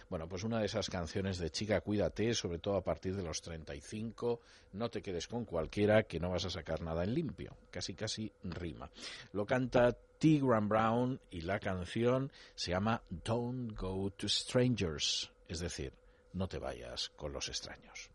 Bueno, pues una de esas canciones de chica, cuídate, sobre todo a partir de los 35, no te quedes con cualquiera que no vas a sacar nada en limpio, casi casi rima. Lo canta T. Graham Brown y la canción se llama Don't Go to Strangers, es decir, no te vayas con los extraños.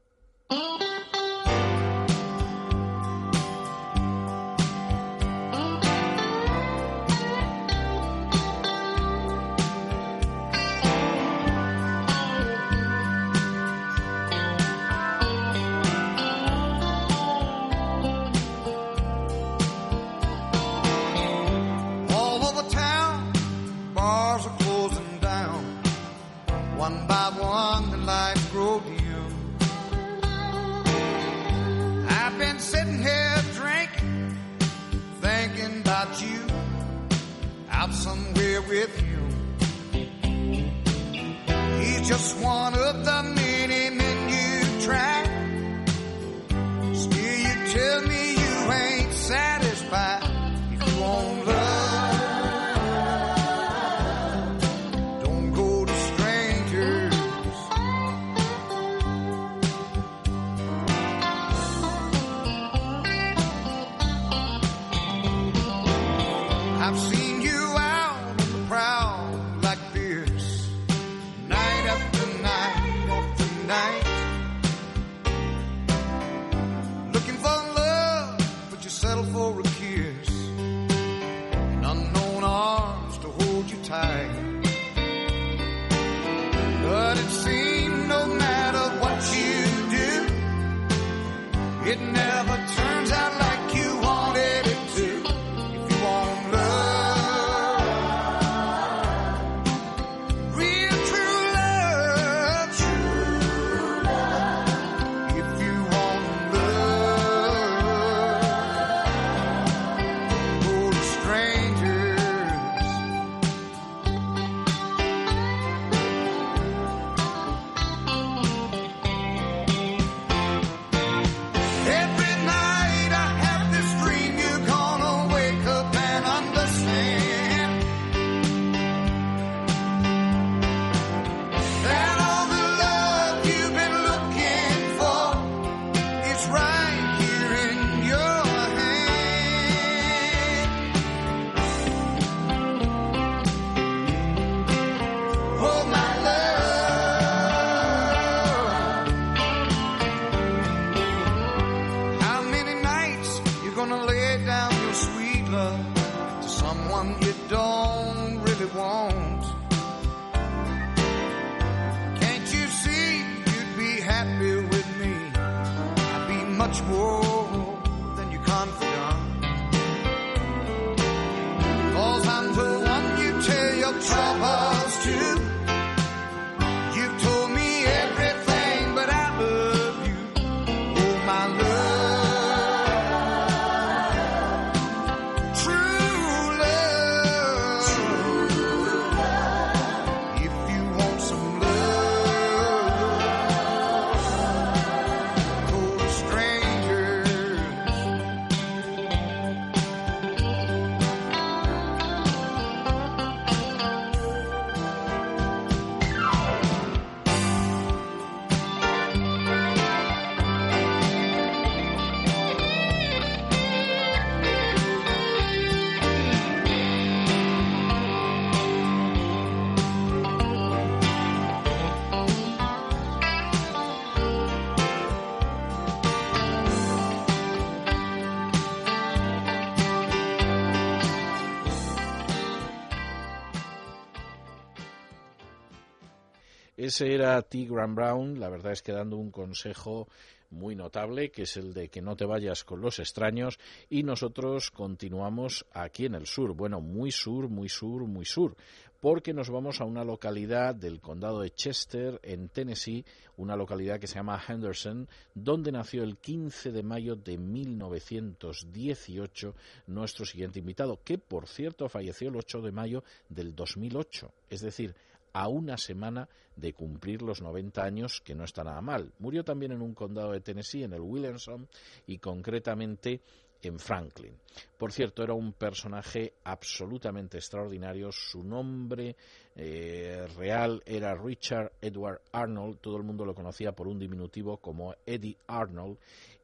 Ese era T. Graham Brown, la verdad es que dando un consejo muy notable, que es el de que no te vayas con los extraños, y nosotros continuamos aquí en el sur, bueno, muy sur, muy sur, muy sur, porque nos vamos a una localidad del condado de Chester, en Tennessee, una localidad que se llama Henderson, donde nació el 15 de mayo de 1918 nuestro siguiente invitado, que por cierto falleció el 8 de mayo del 2008, es decir, a una semana de cumplir los 90 años, que no está nada mal. Murió también en un condado de Tennessee, en el Williamson, y concretamente en Franklin. Por cierto, era un personaje absolutamente extraordinario. Su nombre eh, real era Richard Edward Arnold. Todo el mundo lo conocía por un diminutivo como Eddie Arnold.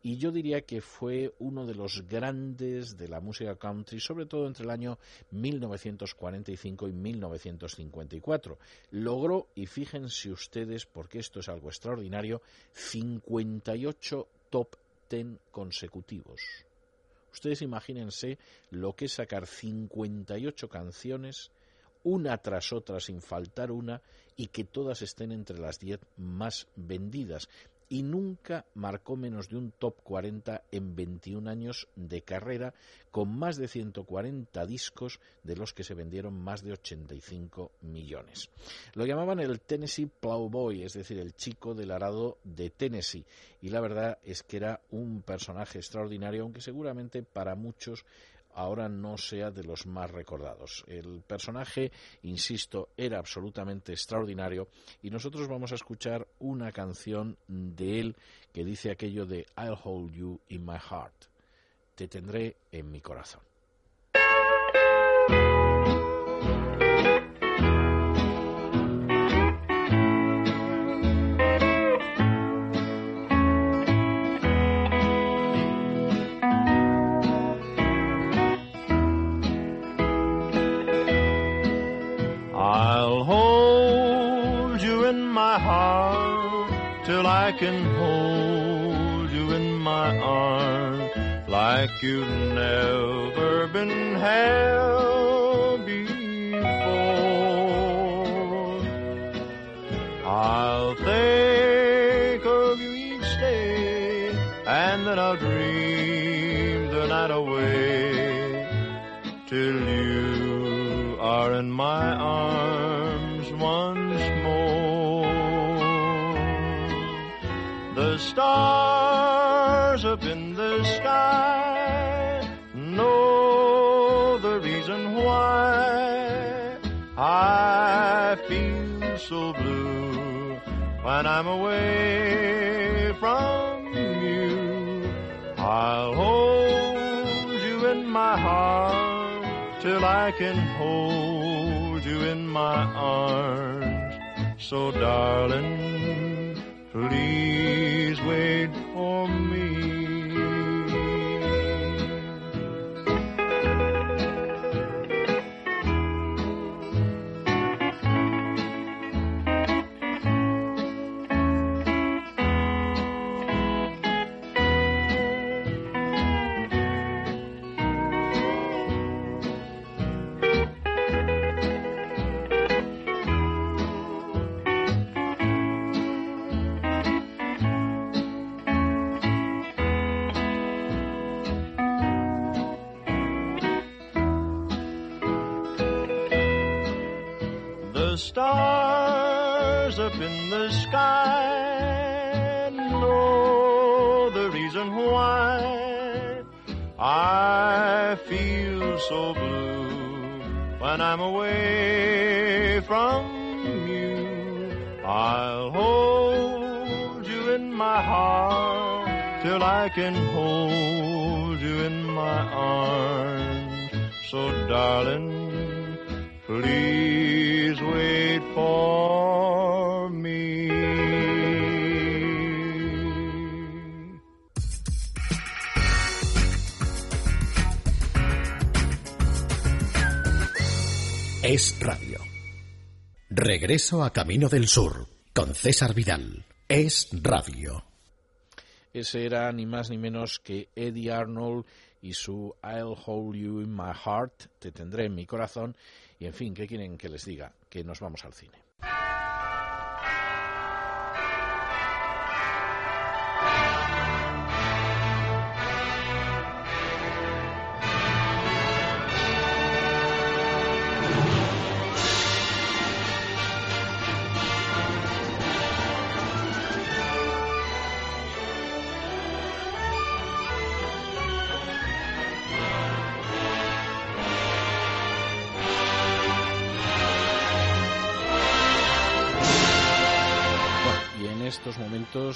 Y yo diría que fue uno de los grandes de la música country, sobre todo entre el año 1945 y 1954. Logró, y fíjense ustedes, porque esto es algo extraordinario, 58 top 10 consecutivos. Ustedes imagínense lo que es sacar 58 canciones, una tras otra sin faltar una, y que todas estén entre las 10 más vendidas. Y nunca marcó menos de un top 40 en 21 años de carrera, con más de 140 discos, de los que se vendieron más de 85 millones. Lo llamaban el Tennessee Plowboy, es decir, el chico del arado de Tennessee. Y la verdad es que era un personaje extraordinario, aunque seguramente para muchos ahora no sea de los más recordados. El personaje, insisto, era absolutamente extraordinario y nosotros vamos a escuchar una canción de él que dice aquello de I'll hold you in my heart. Te tendré en mi corazón. Can hold you in my arms like you've never been held I'm away from you. I'll hold you in my heart till I can hold you in my arms. So darling, stars up in the sky know the reason why I feel so blue when I'm away from you. I'll hold you in my heart till I can hold you in my arms. So darling, Please Es radio. Regreso a Camino del Sur con César Vidal. Es radio. Ese era ni más ni menos que Eddie Arnold y su I'll hold you in my heart, te tendré en mi corazón. Y en fin, ¿qué quieren que les diga? Que nos vamos al cine.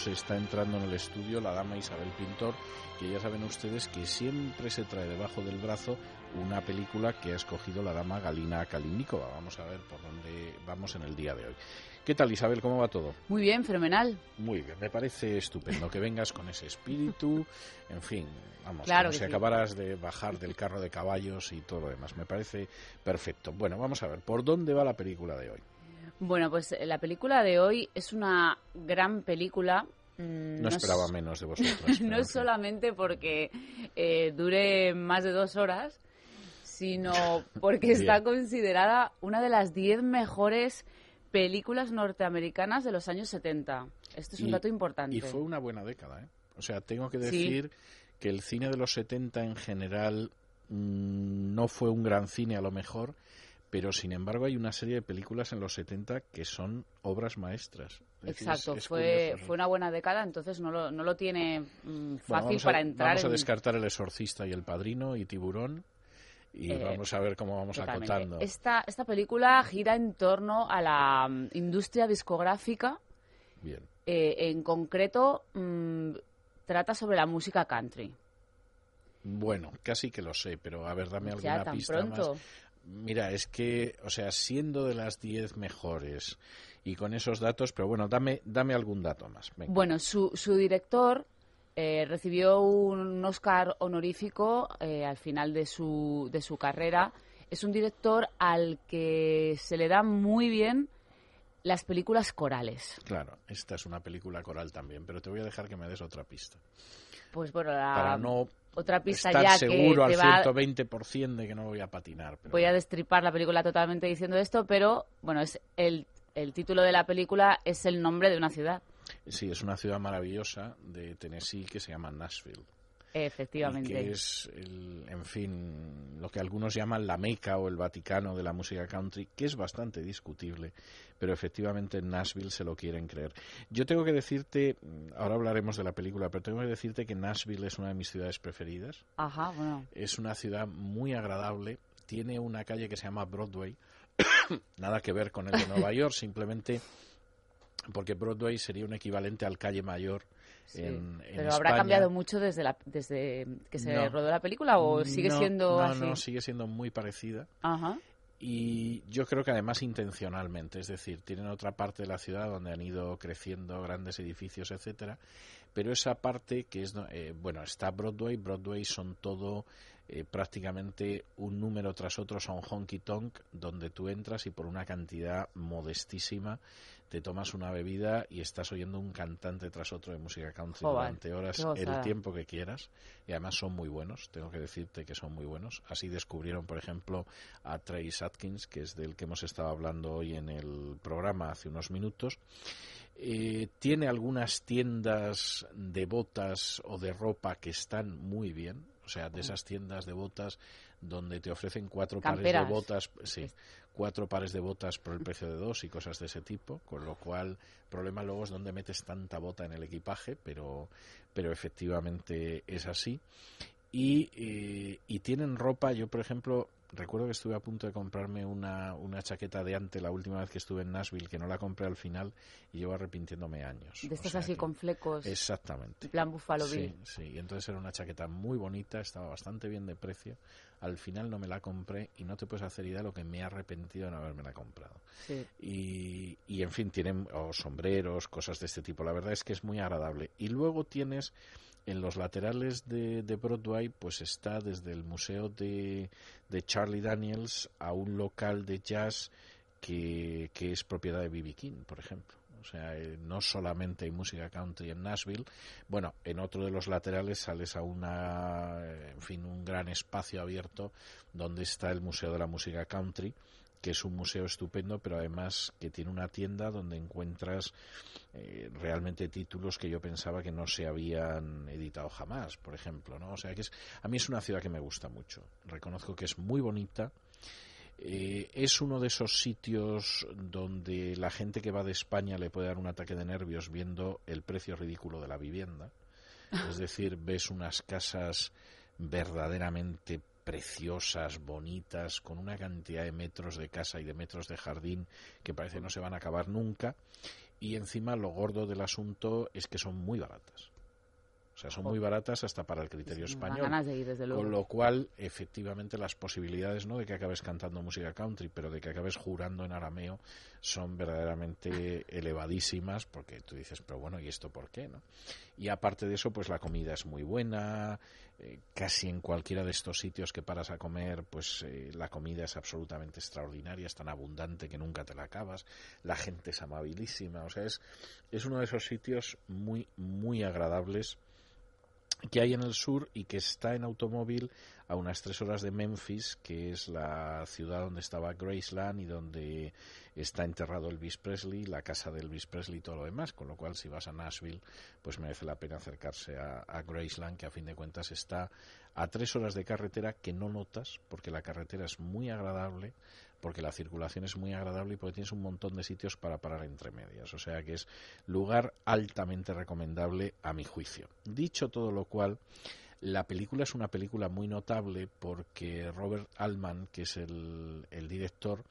Está entrando en el estudio la dama Isabel Pintor, que ya saben ustedes que siempre se trae debajo del brazo una película que ha escogido la dama Galina Kalinikova. Vamos a ver por dónde vamos en el día de hoy. ¿Qué tal Isabel? ¿Cómo va todo? Muy bien, fenomenal. Muy bien, me parece estupendo que vengas con ese espíritu, en fin, vamos, Claro como si sí. acabaras de bajar del carro de caballos y todo lo demás. Me parece perfecto. Bueno, vamos a ver, ¿por dónde va la película de hoy? Bueno, pues eh, la película de hoy es una gran película. mm, No es- esperaba menos de <laughs> vosotros. no solamente porque eh, dure más de dos horas, sino porque está considerada una de las diez mejores películas norteamericanas de los años 70. Esto es un Y- dato importante. Y fue una buena década, ¿eh? O sea, tengo que Sí. decir que el cine de los 70 en general mm, no fue un gran cine a lo mejor, pero sin embargo hay una serie de películas en los 70 que son obras maestras. Es decir, es- Exacto, es fue, curioso, fue una buena década, entonces no lo, no lo tiene mm, Bueno, fácil a- para entrar Vamos a en... descartar El Exorcista y El Padrino y Tiburón. y Eh, vamos a ver cómo vamos Totalmente. acotando. Esta, esta película gira en torno a la mm, industria discográfica. Bien. Eh, en concreto, mm, trata sobre la música country. Bueno, casi que lo sé, pero a ver, dame Ya, alguna tan pista pronto. más. Mira, es que, o sea, siendo de las 10 mejores y con esos datos, pero bueno, dame, dame algún dato más. venga. Bueno, su, su director eh, recibió un Oscar honorífico eh, al final de su, de su carrera. Es un director al que se le dan muy bien las películas corales. Claro, esta es una película coral también, pero te voy a dejar que me des otra pista. Pues bueno, la, para no otra pista estar ya seguro que al te va, 120% de que no voy a patinar. Pero voy a destripar la película totalmente diciendo esto, pero bueno, es el, el título de la película es el nombre de una ciudad, Sí, es una ciudad maravillosa de Tennessee que se llama Nashville. Efectivamente. Que es, el, en fin, lo que algunos llaman la Meca o el Vaticano de la música country, que es bastante discutible, pero efectivamente en Nashville se lo quieren creer. Yo tengo que decirte, ahora hablaremos de la película, pero tengo que decirte que Nashville es una de mis ciudades preferidas. Ajá, bueno. Es una ciudad muy agradable, tiene una calle que se llama Broadway, <coughs> nada que ver con el de Nueva <laughs> York, simplemente porque Broadway sería un equivalente al calle mayor Sí, en, en Pero habrá España. cambiado mucho desde, la, desde que se No. rodó la película o sigue No, siendo no, así. No, sigue siendo muy parecida. Ajá. Y yo creo que además intencionalmente, es decir, tienen otra parte de la ciudad donde han ido creciendo grandes edificios, etcétera, pero esa parte que es, eh, bueno, está Broadway, Broadway son todo eh, prácticamente un número tras otro, son honky tonk, donde tú entras y por una cantidad modestísima te tomas una bebida y estás oyendo un cantante tras otro de música country Joder, durante horas, el tiempo que quieras, y además son muy buenos, tengo que decirte que son muy buenos. Así descubrieron, por ejemplo, a Trace Atkins, que es del que hemos estado hablando hoy en el programa hace unos minutos. Eh, tiene algunas tiendas de botas o de ropa que están muy bien, o sea, de esas tiendas de botas donde te ofrecen cuatro Camperas. pares de botas, sí, cuatro pares de botas por el precio de dos y cosas de ese tipo, con lo cual el problema luego es dónde metes tanta bota en el equipaje, pero, pero efectivamente es así. Y, eh, y tienen ropa, yo por ejemplo, recuerdo que estuve a punto de comprarme una, una chaqueta de ante la última vez que estuve en Nashville, que no la compré al final y llevo arrepintiéndome años. De O estas sea así que- con flecos. Exactamente. En plan Buffalo Sí, Bill. sí, y entonces era una chaqueta muy bonita, estaba bastante bien de precio. Al final no me la compré y no te puedes hacer idea de lo que me he arrepentido de no haberme la comprado. Sí. Y, y, en fin, tienen sombreros, cosas de este tipo. La verdad es que es muy agradable. Y luego tienes en los laterales de, de Broadway, pues está desde el museo de, de Charlie Daniels a un local de jazz que, que es propiedad de B.B. King, por ejemplo. O sea, eh, no solamente hay música country en Nashville, bueno, en otro de los laterales sales a una, eh, en fin, un gran espacio abierto donde está el Museo de la Música Country, que es un museo estupendo, pero además que tiene una tienda donde encuentras eh, realmente títulos que yo pensaba que no se habían editado jamás, por ejemplo, ¿no? O sea, que es, a mí es una ciudad que me gusta mucho. Reconozco que es muy bonita. Eh, es uno de esos sitios donde la gente que va de España le puede dar un ataque de nervios viendo el precio ridículo de la vivienda. Es decir, ves unas casas verdaderamente preciosas, bonitas, con una cantidad de metros de casa y de metros de jardín que parece no se van a acabar nunca. Y encima lo gordo del asunto es que son muy baratas. O sea, son muy baratas hasta para el criterio Sí, español. ganas de ir, desde luego. Con lo cual, efectivamente, las posibilidades no de que acabes cantando música country, pero de que acabes jurando en arameo son verdaderamente elevadísimas, porque tú dices, pero bueno, ¿y esto por qué? no? Y aparte de eso, pues la comida es muy buena, eh, casi en cualquiera de estos sitios que paras a comer, pues eh, la comida es absolutamente extraordinaria, es tan abundante que nunca te la acabas, la gente es amabilísima, o sea, es, es uno de esos sitios muy, muy agradables que hay en el sur y que está en automóvil a unas tres horas de Memphis, que es la ciudad donde estaba Graceland y donde está enterrado Elvis Presley, la casa de Elvis Presley y todo lo demás, con lo cual si vas a Nashville, pues merece la pena acercarse a, a Graceland, que a fin de cuentas está a tres horas de carretera que no notas, porque la carretera es muy agradable, porque la circulación es muy agradable y porque tienes un montón de sitios para parar entre medias. O sea que es lugar altamente recomendable a mi juicio. Dicho todo lo cual, La película es una película muy notable porque Robert Altman, que es el, el director,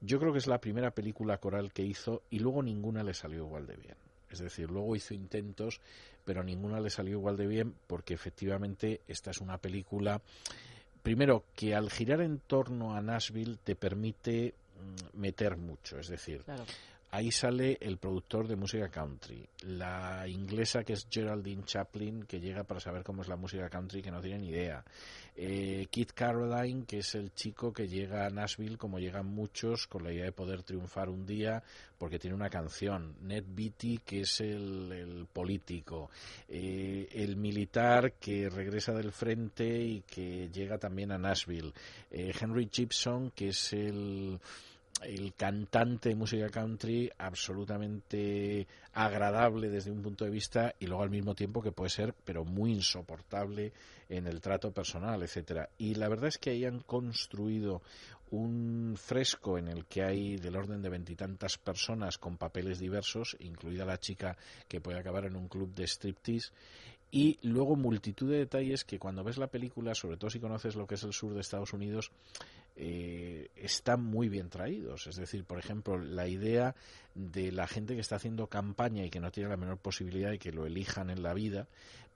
yo creo que es la primera película coral que hizo y luego ninguna le salió igual de bien. Es decir, luego hizo intentos, pero ninguna le salió igual de bien porque efectivamente esta es una película, primero, que al girar en torno a Nashville te permite mm, meter mucho. Es decir. Ahí sale el productor de música country, la inglesa que es Geraldine Chaplin, que llega para saber cómo es la música country, que no tiene ni idea. Eh, Caroline, que es el chico que llega a Nashville, como llegan muchos, con la idea de poder triunfar un día, porque tiene una canción. Ned Beatty, que es el, el político. Eh, el militar que regresa del frente y que llega también a Nashville. Eh, Henry Gibson, que es el el cantante de música country absolutamente agradable desde un punto de vista y luego al mismo tiempo que puede ser pero muy insoportable en el trato personal, etcétera. Y la verdad es que ahí han construido un fresco en el que hay del orden de veintitantas personas con papeles diversos, incluida la chica que puede acabar en un club de striptease y luego multitud de detalles que cuando ves la película, sobre todo si conoces lo que es el sur de Estados Unidos, eh, están muy bien traídos. Es decir, por ejemplo, la idea de la gente que está haciendo campaña y que no tiene la menor posibilidad de que lo elijan en la vida,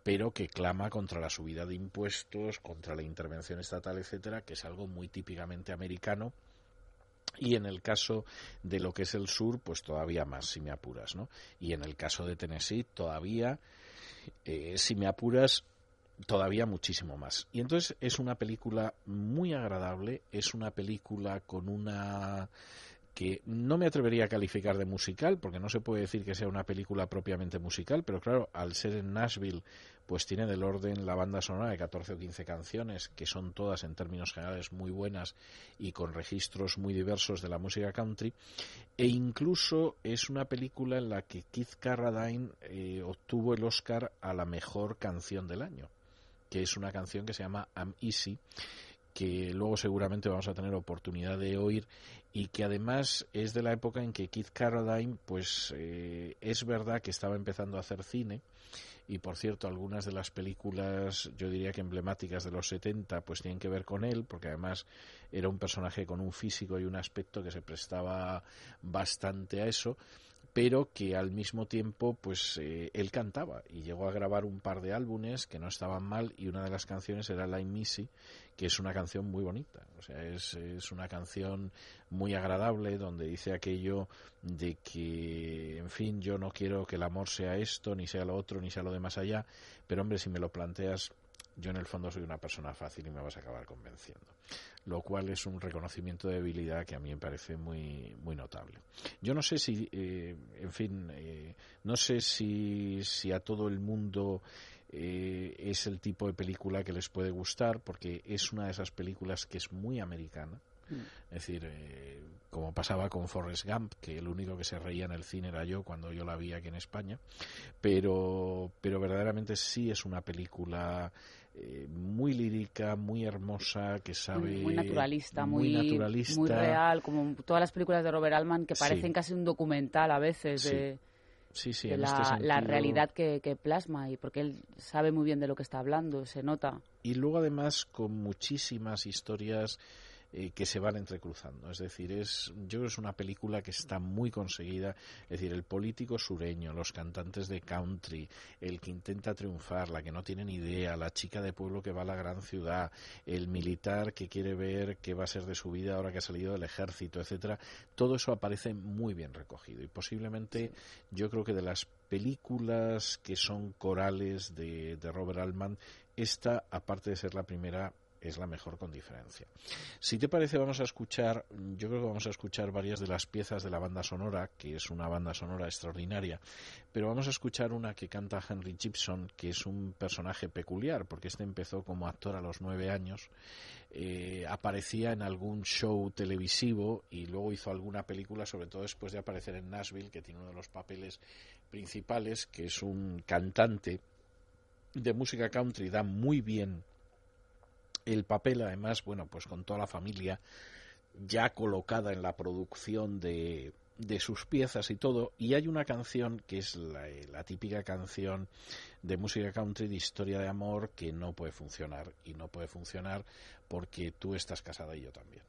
pero que clama contra la subida de impuestos, contra la intervención estatal, etcétera, que es algo muy típicamente americano. Y en el caso de lo que es el sur, pues todavía más, si me apuras, ¿no? Y en el caso de Tennessee, todavía, eh, si me apuras, todavía muchísimo más. Y entonces es una película muy agradable, es una película con una que no me atrevería a calificar de musical, porque no se puede decir que sea una película propiamente musical, pero claro, al ser en Nashville, pues tiene del orden la banda sonora de 14 o 15 canciones, que son todas en términos generales muy buenas y con registros muy diversos de la música country, e incluso es una película en la que Keith Carradine eh, obtuvo el Oscar a la mejor canción del año, que es una canción que se llama I'm Easy, que luego seguramente vamos a tener oportunidad de oír y que además es de la época en que Keith Carradine pues eh, es verdad que estaba empezando a hacer cine y por cierto algunas de las películas yo diría que emblemáticas de los 70 pues tienen que ver con él porque además era un personaje con un físico y un aspecto que se prestaba bastante a eso pero que al mismo tiempo pues eh, él cantaba y llegó a grabar un par de álbumes que no estaban mal y una de las canciones era Like Missy que es una canción muy bonita o sea es, es una canción muy agradable donde dice aquello de que en fin yo no quiero que el amor sea esto ni sea lo otro ni sea lo de más allá pero hombre si me lo planteas yo en el fondo soy una persona fácil y me vas a acabar convenciendo. Lo cual es un reconocimiento de debilidad que a mí me parece muy, muy notable. Yo no sé si, eh, en fin, eh, no sé si, si a todo el mundo eh, es el tipo de película que les puede gustar, porque es una de esas películas que es muy americana. Es decir, eh, como pasaba con Forrest Gump, que el único que se reía en el cine era yo cuando yo la vi aquí en España, pero, pero verdaderamente sí es una película eh, muy lírica, muy hermosa, que sabe... Muy, naturalista, muy, naturalista. muy real, como todas las películas de Robert Altman que parecen Sí. casi un documental a veces de, Sí, sí, de en la, este la sentido- realidad que, que plasma y porque él sabe muy bien de lo que está hablando, se nota. y luego además con muchísimas historias eh, que se van entrecruzando. Es decir, es, yo creo que es una película que está muy conseguida. Es decir, el político sureño, los cantantes de country, el que intenta triunfar, la que no tiene ni idea, la chica de pueblo que va a la gran ciudad, el militar que quiere ver qué va a ser de su vida ahora que ha salido del ejército, etcétera. Todo eso aparece muy bien recogido y posiblemente yo creo que de las películas que son corales de, de Robert Altman, esta, aparte de ser la primera, es la mejor con diferencia. Si te parece, vamos a escuchar, yo creo que vamos a escuchar varias de las piezas de la banda sonora, que es una banda sonora extraordinaria, pero vamos a escuchar una que canta Henry Gibson, que es un personaje peculiar, porque este empezó como actor a los nueve años, eh, aparecía en algún show televisivo y luego hizo alguna película, sobre todo después de aparecer en Nashville, que tiene uno de los papeles principales, que es un cantante de música country, da muy bien el papel, además, bueno, pues con toda la familia ya colocada en la producción de, de sus piezas y todo, y hay una canción que es la, típica canción de música country de historia de amor que no puede funcionar, y no puede funcionar porque tú estás casada y yo también.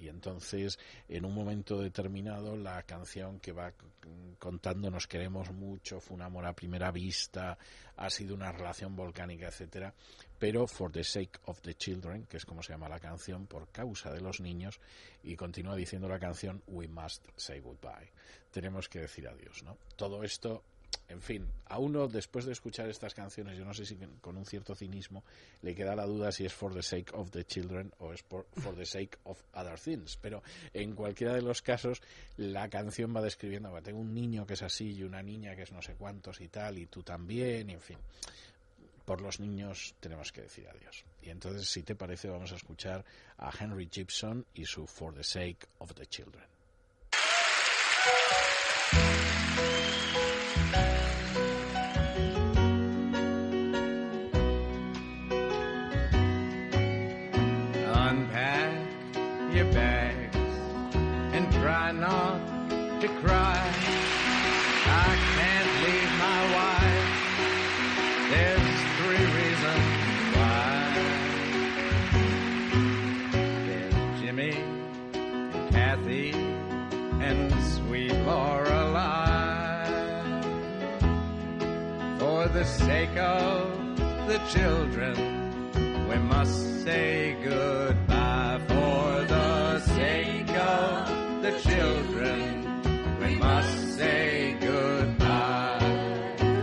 Y entonces, en un momento determinado, la canción que va contando nos queremos mucho, fue un amor a primera vista, ha sido una relación volcánica, etcétera, pero for the sake of the children, que es como se llama la canción, por causa de los niños, y continúa diciendo la canción We must say goodbye. Tenemos que decir adiós, ¿no? Todo esto en fin, a uno después de escuchar estas canciones, yo no sé si con un cierto cinismo le queda la duda si es for the sake of the children o es for, the sake of other things. Pero en cualquiera de los casos, la canción va describiendo, tengo un niño que es así y una niña que es no sé cuántos y tal, y tú también, y en fin. Por los niños tenemos que decir adiós. Y entonces, si te parece, vamos a escuchar a Henry Gibson y su For the Sake of the Children. to cry. The sake of the children, we must say goodbye. For the sake of the children we must say goodbye.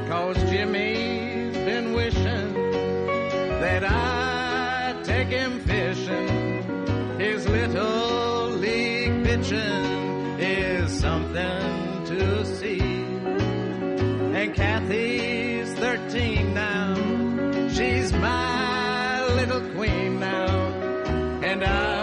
Cause Jimmy's been wishing that I'd take him fishing. His little league pitching is something to see. And Kathy's And I've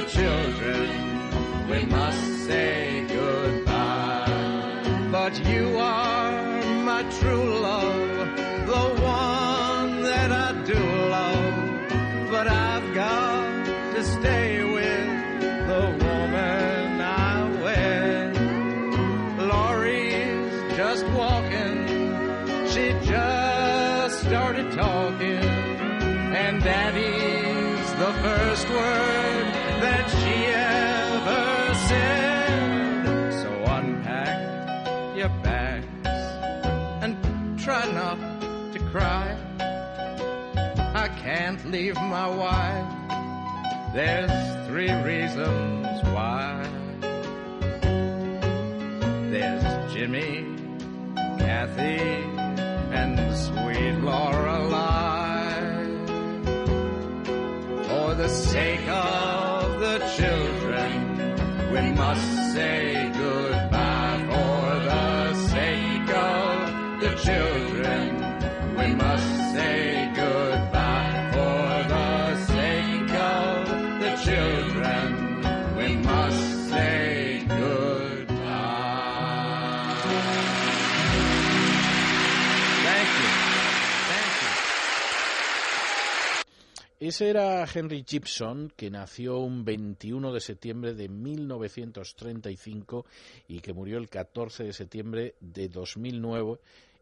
the children, we must say goodbye. But you are my true love, the one that I do love. But I've got to stay with the woman I wed. Laurie's just walking, she just started talking, and Daddy's the first word leave my wife. There's three reasons why. There's Jimmy, Kathy, and sweet Lorelei. For the sake of the children, we must say goodbye. For the sake of the children, Ese era Henry Gibson, que nació un 21 de septiembre de 1935 y que murió el 14 de septiembre de 2009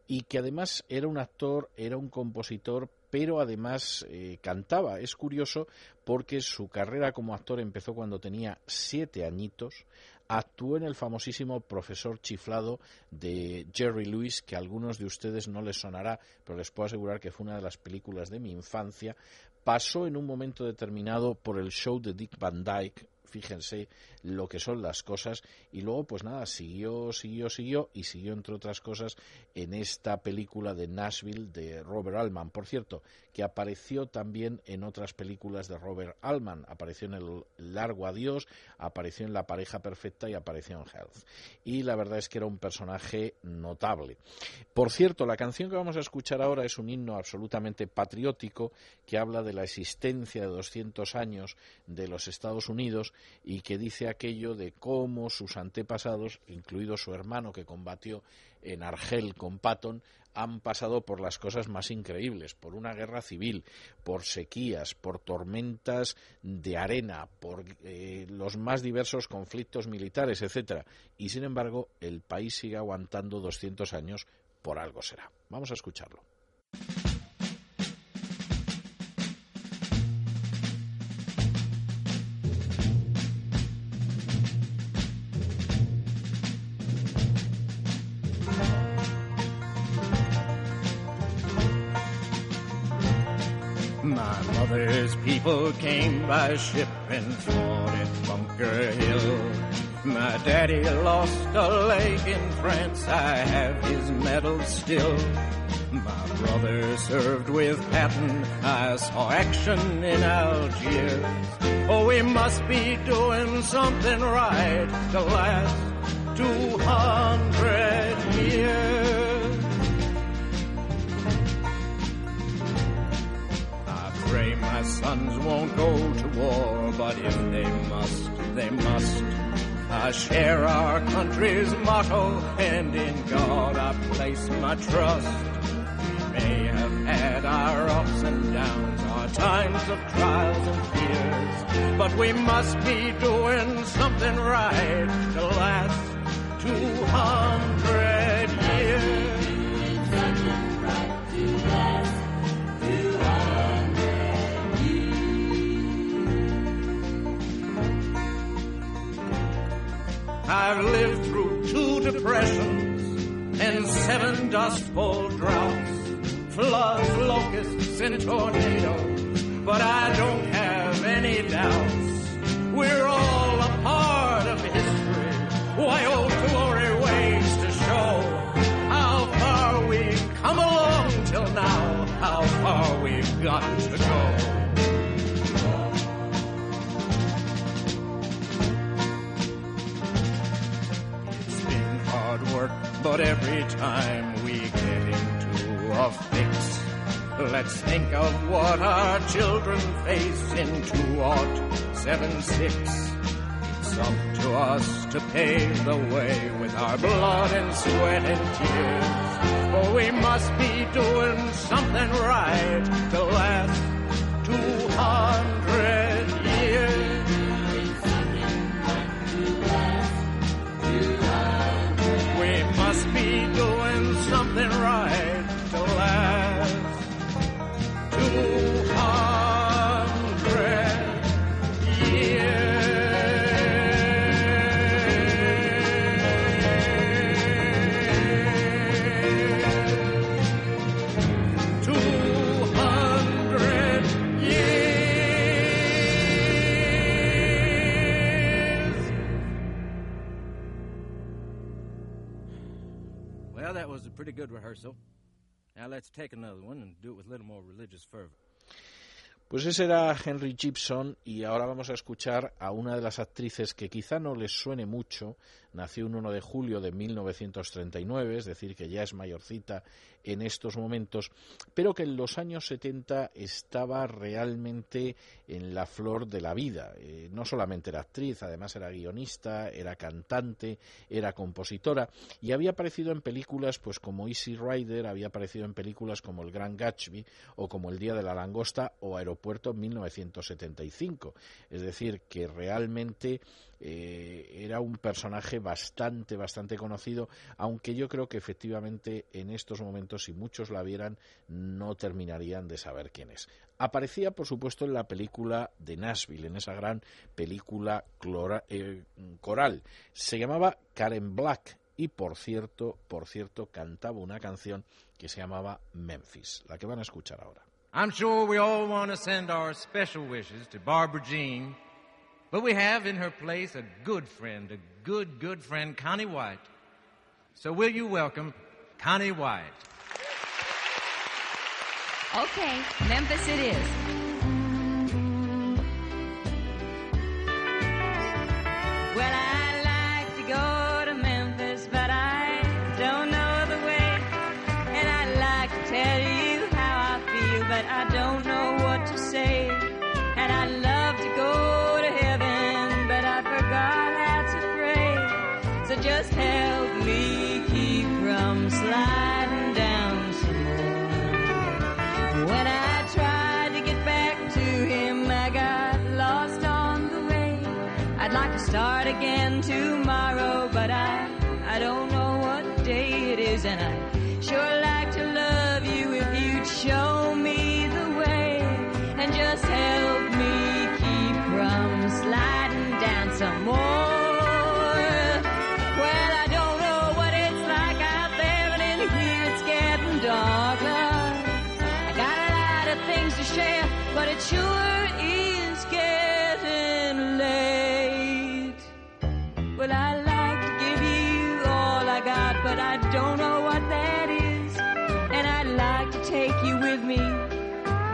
y que además era un actor, era un compositor, pero además eh, cantaba. Es curioso porque su carrera como actor empezó cuando tenía siete añitos. Actuó en el famosísimo Profesor Chiflado de Jerry Lewis, que a algunos de ustedes no les sonará, pero les puedo asegurar que fue una de las películas de mi infancia. Pasó en un momento determinado por el show de Dick Van Dyke, fíjense lo que son las cosas. Y luego, pues nada, siguió, siguió, siguió y siguió, entre otras cosas, en esta película de Nashville de Robert Altman. Por cierto, que apareció también en otras películas de Robert Altman. Apareció en El Largo Adiós, apareció en La Pareja Perfecta y apareció en Health. Y la verdad es que era un personaje notable. Por cierto, la canción que vamos a escuchar ahora es un himno absolutamente patriótico que habla de la existencia de 200 años de los Estados Unidos y que dice aquello de cómo sus antepasados, incluido su hermano que combatió en Argel con Patton, han pasado por las cosas más increíbles, por una guerra civil, por sequías, por tormentas de arena, por eh, los más diversos conflictos militares, etcétera. Y sin embargo, el país sigue aguantando 200 años, por algo será. Vamos a escucharlo. Mother's people came by ship and fought at Bunker Hill. My daddy lost a leg in France, I have his medal still. My brother served with Patton, I saw action in Algiers. Oh, we must be doing something right to last 200 years. Pray my sons won't go to war, but if they must, they must. I share our country's motto, and in God I place my trust. We may have had our ups and downs, our times of trials and fears, but we must be doing something right to last 200 I've lived through two depressions and seven dust bowl droughts, floods, locusts, and tornadoes. But I don't have any doubts. We're all a part of history. Why, old glory ways to show how far we've come along till now, how far we've got to go. Hard work, but every time we get into a fix, let's think of what our children face in 2076. It's up to us to pave the way with our blood and sweat and tears. For we must be doing something right to last 200 years. Must be good rehearsal. Now let's take another one and do it with a little more religious fervor. Pues ese era Henry Gibson y ahora vamos a escuchar a una de las actrices que quizá no les suene mucho. Nació un 1 de julio de 1939, es decir, que ya es mayorcita en estos momentos, pero que en los años 70 estaba realmente en la flor de la vida. Eh, no solamente era actriz, además era guionista, era cantante, era compositora y había aparecido en películas pues como Easy Rider, había aparecido en películas como El Gran Gatsby o como El Día de la Langosta o Aeropuerto en 1975. Es decir, que realmente eh, era un personaje bastante, bastante conocido, aunque yo creo que efectivamente en estos momentos, si muchos la vieran, no terminarían de saber quién es. Aparecía, por supuesto, en la película de Nashville, en esa gran película clora- eh, coral. Se llamaba Karen Black y, por cierto, por cierto, cantaba una canción que se llamaba Memphis, la que van a escuchar ahora. I'm sure we all want to send our special wishes to Barbara Jean But we have in her place a good friend, a good, good friend, Connie White. So will you welcome Connie White? Okay, Memphis it is.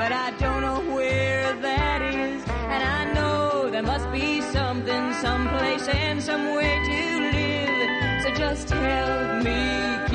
But I don't know where that is. And I know there must be something, someplace, and some way to live. So just help me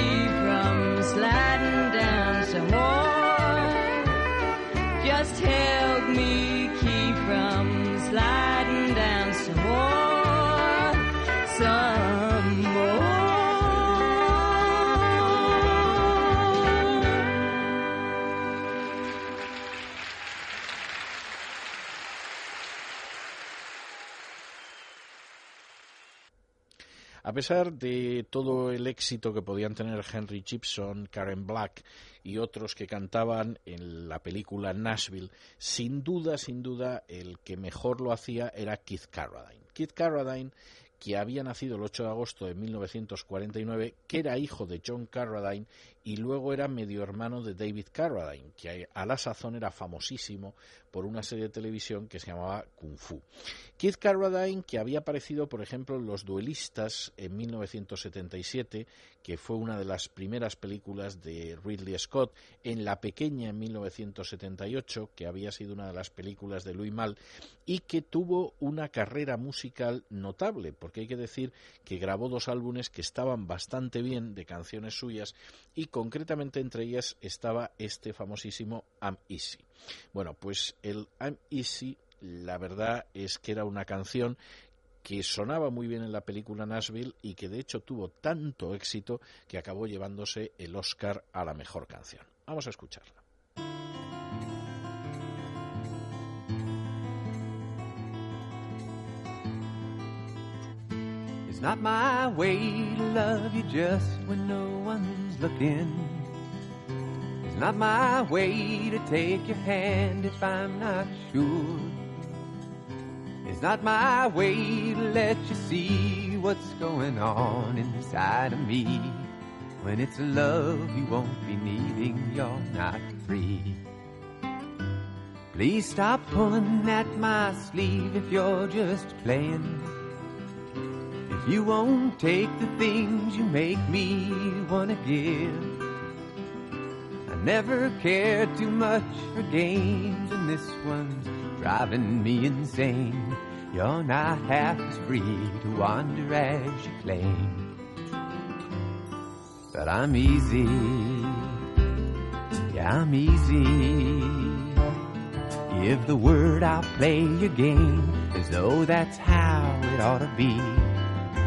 A pesar de todo el éxito que podían tener Henry Gibson, Karen Black y otros que cantaban en la película Nashville, sin duda, sin duda, el que mejor lo hacía era Keith Carradine. Keith Carradine, que había nacido el 8 de agosto de 1949, que era hijo de John Carradine y luego era medio hermano de David Carradine, que a la sazón era famosísimo por una serie de televisión que se llamaba Kung Fu. Keith Carradine, que había aparecido, por ejemplo, en Los Duelistas en 1977, que fue una de las primeras películas de Ridley Scott, en La Pequeña en 1978, que había sido una de las películas de Louis Mal, y que tuvo una carrera musical notable, porque hay que decir que grabó dos álbumes que estaban bastante bien de canciones suyas y concretamente entre ellas estaba este famosísimo I'm Easy. Bueno, pues el I'm Easy, la verdad es que era una canción que sonaba muy bien en la película Nashville y que de hecho tuvo tanto éxito que acabó llevándose el Oscar a la mejor canción. Vamos a escucharla. It's not my way to love you just when no one's looking. It's not my way to take your hand if I'm not sure. It's not my way to let you see what's going on inside of me. When it's love you won't be needing, you're not free. Please stop pulling at my sleeve if you're just playing. If you won't take the things you make me wanna give. Never cared too much for games, and this one's driving me insane. You're not half as free to wander as you claim. But I'm easy, yeah, I'm easy. Give the word, I'll play your game as though that's how it ought to be.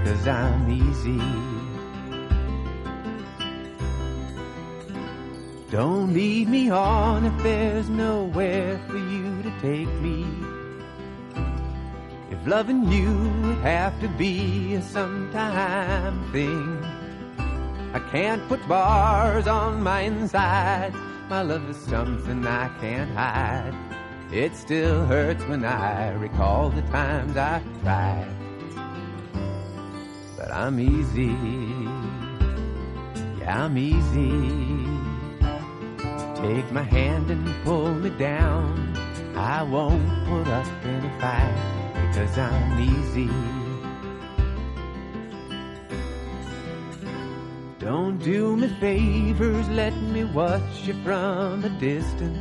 Cause I'm easy. Don't lead me on if there's nowhere for you to take me. If loving you would have to be a sometime thing, I can't put bars on my inside. My love is something I can't hide. It still hurts when I recall the times I've tried. But I'm easy. Yeah, I'm easy. Take my hand and pull me down. I won't put up any fight cause I'm easy. Don't do me favors, let me watch you from a distance.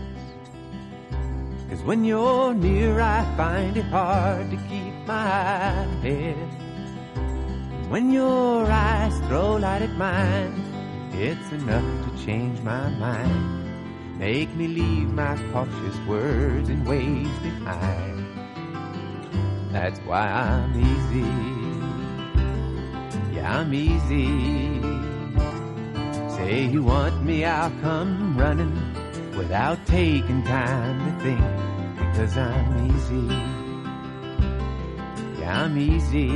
Cause when you're near, I find it hard to keep my head. When your eyes throw light at mine, it's enough to change my mind. Make me leave my cautious words and ways behind. That's why I'm easy. Yeah, I'm easy. Say you want me, I'll come running without taking time to think. Because I'm easy. Yeah, I'm easy.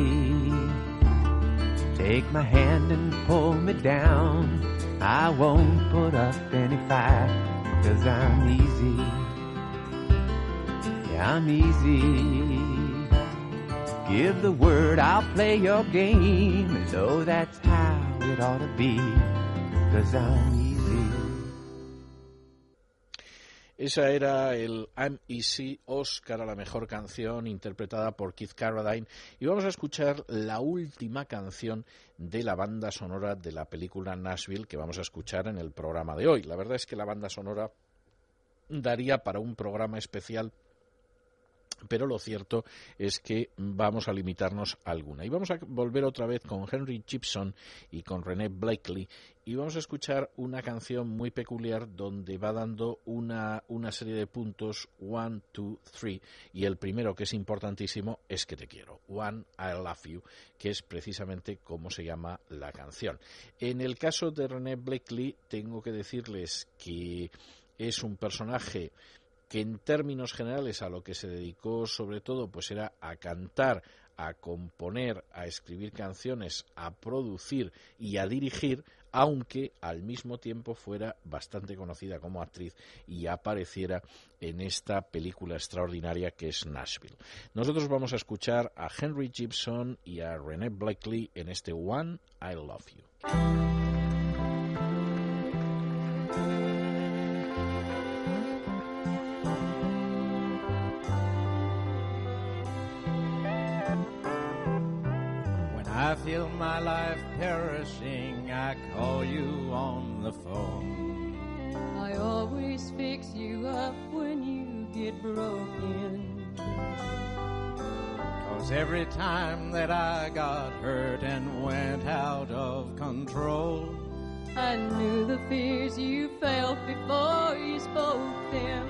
Take my hand and pull me down. I won't put up any fight. Cause I'm easy. Yeah, I'm easy. Give the word, I'll play your game as though that's how it ought to be. Cause I'm easy. Esa era el I'm Easy Oscar a la mejor canción interpretada por Keith Carradine y vamos a escuchar la última canción de la banda sonora de la película Nashville que vamos a escuchar en el programa de hoy. La verdad es que la banda sonora daría para un programa especial pero lo cierto es que vamos a limitarnos a alguna. Y vamos a volver otra vez con Henry Gibson y con René Blakely y vamos a escuchar una canción muy peculiar donde va dando una, una serie de puntos, one, two, three, y el primero que es importantísimo es que te quiero, one, I love you, que es precisamente como se llama la canción. En el caso de René Blakely tengo que decirles que es un personaje que en términos generales a lo que se dedicó sobre todo pues era a cantar, a componer, a escribir canciones, a producir y a dirigir, aunque al mismo tiempo fuera bastante conocida como actriz y apareciera en esta película extraordinaria que es Nashville. Nosotros vamos a escuchar a Henry Gibson y a René Blakely en este One I Love You. Feel my life perishing, I call you on the phone. I always fix you up when you get broken. Cause every time that I got hurt and went out of control, I knew the fears you felt before you spoke them.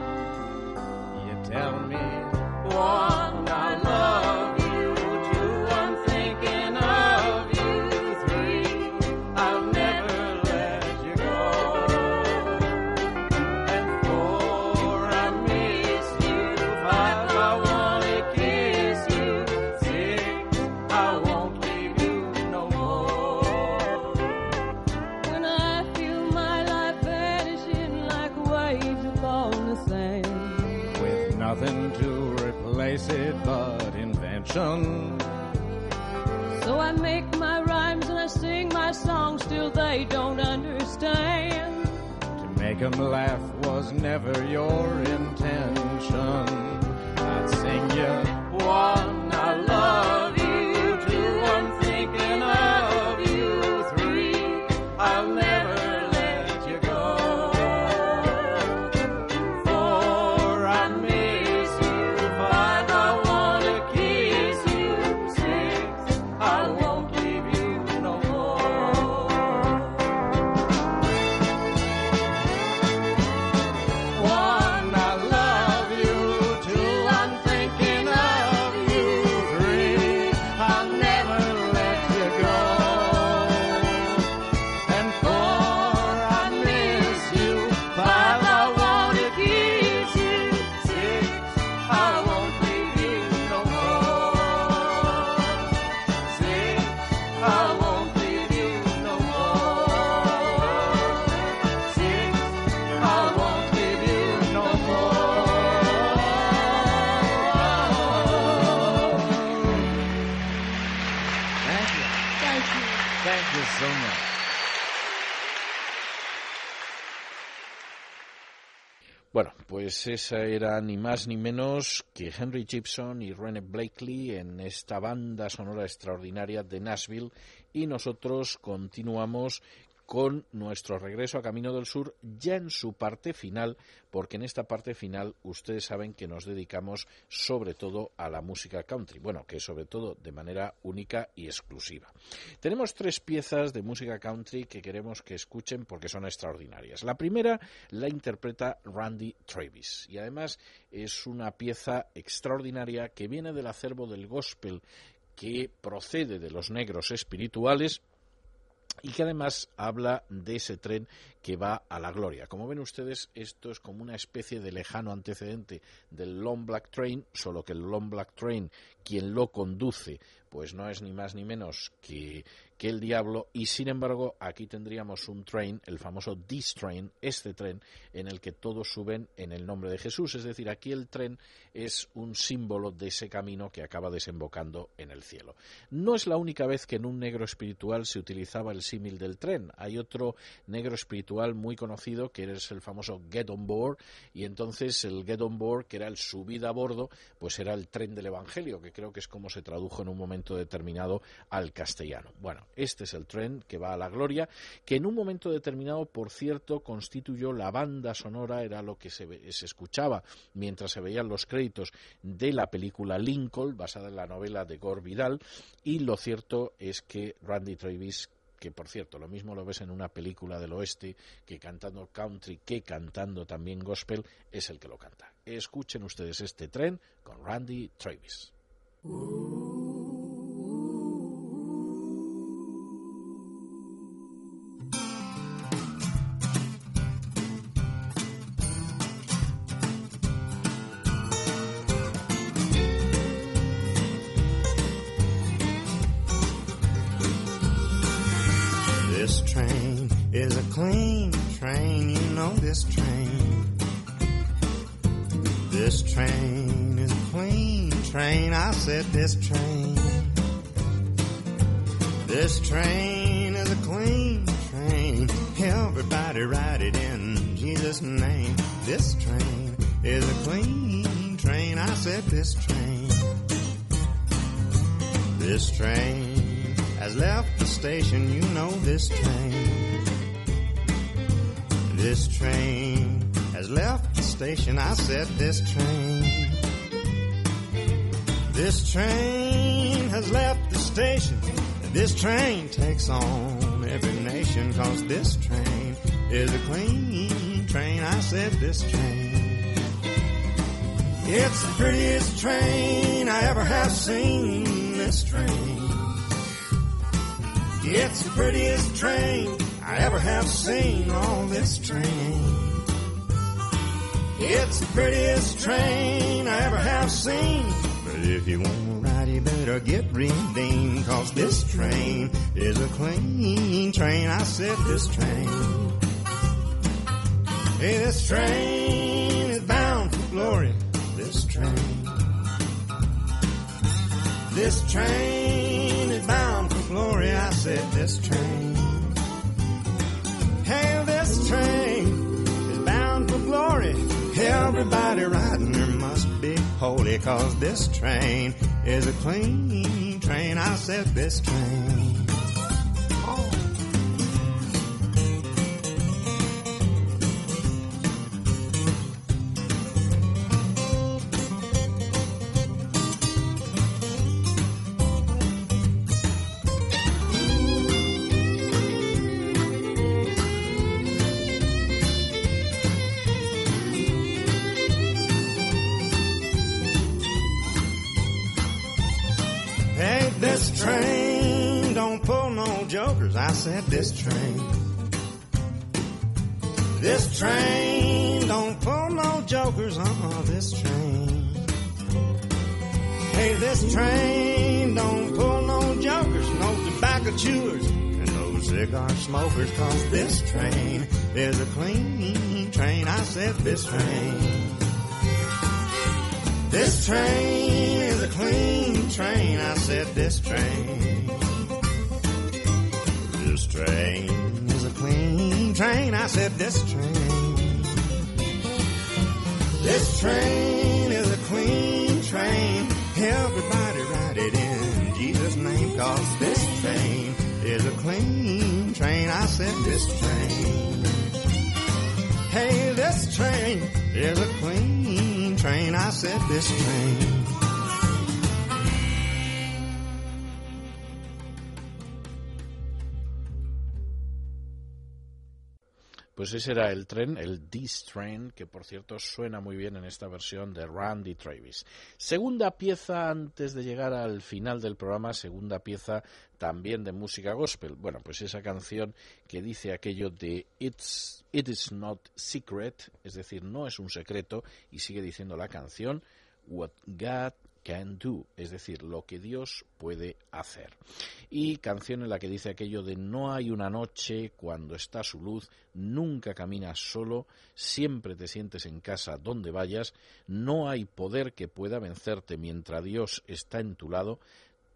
you tell me, one, I love invention. So I make my rhymes and I sing my songs, still they don't understand. To make 'em laugh was never your intention. I'd sing you one, I love pues esa era ni más ni menos que Henry Gibson y Rene Blakely en esta banda sonora extraordinaria de Nashville. Y nosotros continuamos con nuestro regreso a Camino del Sur ya en su parte final, porque en esta parte final ustedes saben que nos dedicamos sobre todo a la música country, bueno, que sobre todo de manera única y exclusiva. Tenemos tres piezas de música country que queremos que escuchen porque son extraordinarias. La primera la interpreta Randy Travis y además es una pieza extraordinaria que viene del acervo del gospel que procede de los negros espirituales y que además habla de ese tren que va a la gloria. Como ven ustedes, esto es como una especie de lejano antecedente del Long Black Train, solo que el Long Black Train, quien lo conduce, pues no es ni más ni menos que, el diablo, y sin embargo aquí tendríamos un train, el famoso This Train, este tren, en el que todos suben en el nombre de Jesús. Es decir, aquí el tren es un símbolo de ese camino que acaba desembocando en el cielo. No es la única vez que en un negro espiritual se utilizaba el símil del tren. Hay otro negro espiritual muy conocido que es el famoso Get on Board, y entonces el Get on Board, que era el subida a bordo, pues era el tren del Evangelio, que creo que es como se tradujo en un momento determinado al castellano. Bueno, este es el tren que va a la gloria, que en un momento determinado, por cierto, constituyó la banda sonora, era lo que se, escuchaba mientras se veían los créditos de la película Lincoln, basada en la novela de Gore Vidal, y lo cierto es que Randy Travis que por cierto, lo mismo lo ves en una película del oeste que cantando country, que cantando también gospel, es el que lo canta. Escuchen ustedes este tren con Randy Travis. Train takes on every nation, cause this train is a clean train, I said this train. It's the prettiest train I ever have seen, this train. It's the prettiest train I ever have seen on this train. It's the prettiest train I ever have seen. But if you want better get redeemed. Cause this train is a clean train. I said this train. Hey, this train is bound for glory. This train. This train is bound for glory. I said this train. Hey, this train is bound for glory. Everybody riding there must be holy, cause this train is a clean train. I said this train. I said this train. This train don't pull no jokers. Uh-uh, this train. Hey, this train don't pull no jokers, no tobacco chewers, and no cigar smokers. Cause this train is a clean train. I said this train. This train is a clean train. I said this train. This train is a clean train. I said this train. This train is a clean train. Everybody ride it in Jesus' name, cause this train is a clean train. I said this train. Hey, this train is a clean train. I said this train. Pues ese era el tren, el This Train, que por cierto suena muy bien en esta versión de Randy Travis. Segunda pieza antes de llegar al final del programa, segunda pieza también de música gospel. Bueno, pues esa canción que dice aquello de It's, It is not secret, es decir, no es un secreto, y sigue diciendo la canción, What God can do, es decir, lo que Dios puede hacer. Y canción en la que dice aquello de no hay una noche cuando está su luz, nunca caminas solo, siempre te sientes en casa donde vayas, no hay poder que pueda vencerte mientras Dios está en tu lado,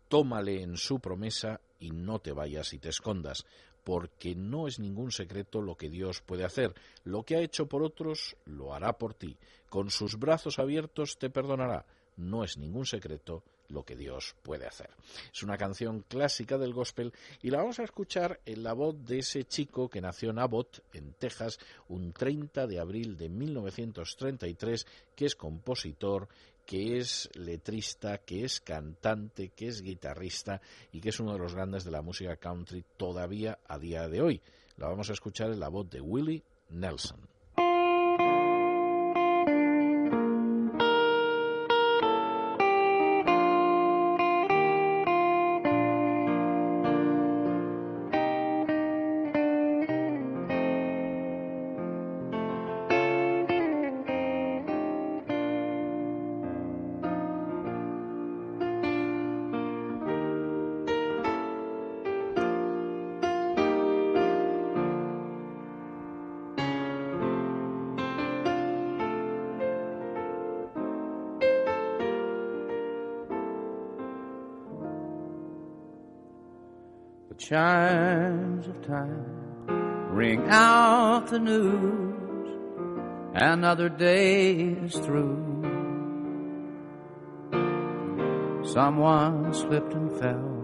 tómale en su promesa y no te vayas y te escondas, porque no es ningún secreto lo que Dios puede hacer. Lo que ha hecho por otros, lo hará por ti. Con sus brazos abiertos te perdonará no es ningún secreto lo que Dios puede hacer. Es una canción clásica del gospel y la vamos a escuchar en la voz de ese chico que nació en Abbott, en Texas, un 30 de abril de 1933, que es compositor, que es letrista, que es cantante, que es guitarrista y que es uno de los grandes de la música country todavía a día de hoy. La vamos a escuchar en la voz de Willie Nelson. Chimes of time ring out the news. Another day is through. Someone slipped and fell.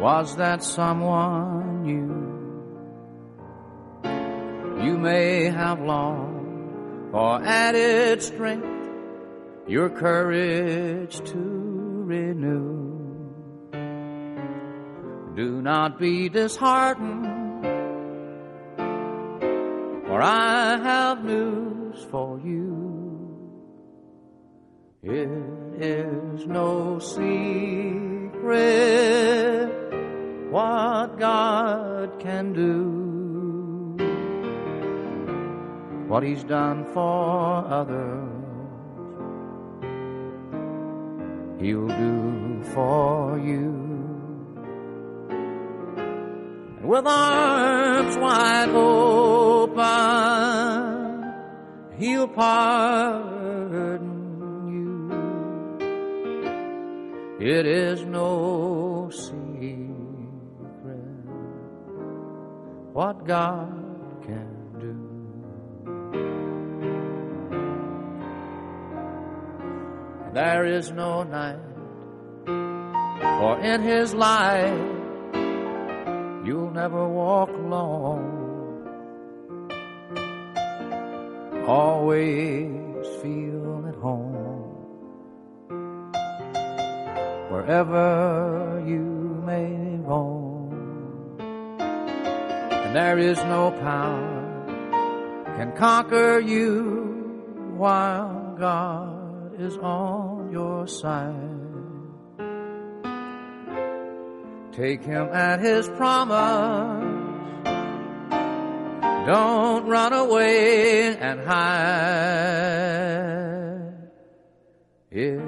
Was that someone you? You may have long for added strength, your courage to renew. Do not be disheartened, for I have news for you. It is no secret what God can do. What He's done for others, He'll do for you. With arms wide open, He'll pardon you. It is no secret what God can do. There is no night, for in His light you'll never walk alone. Always feel at home wherever you may roam. And there is no power can conquer you while God is on your side. Take him at his promise. Don't run away and hide. It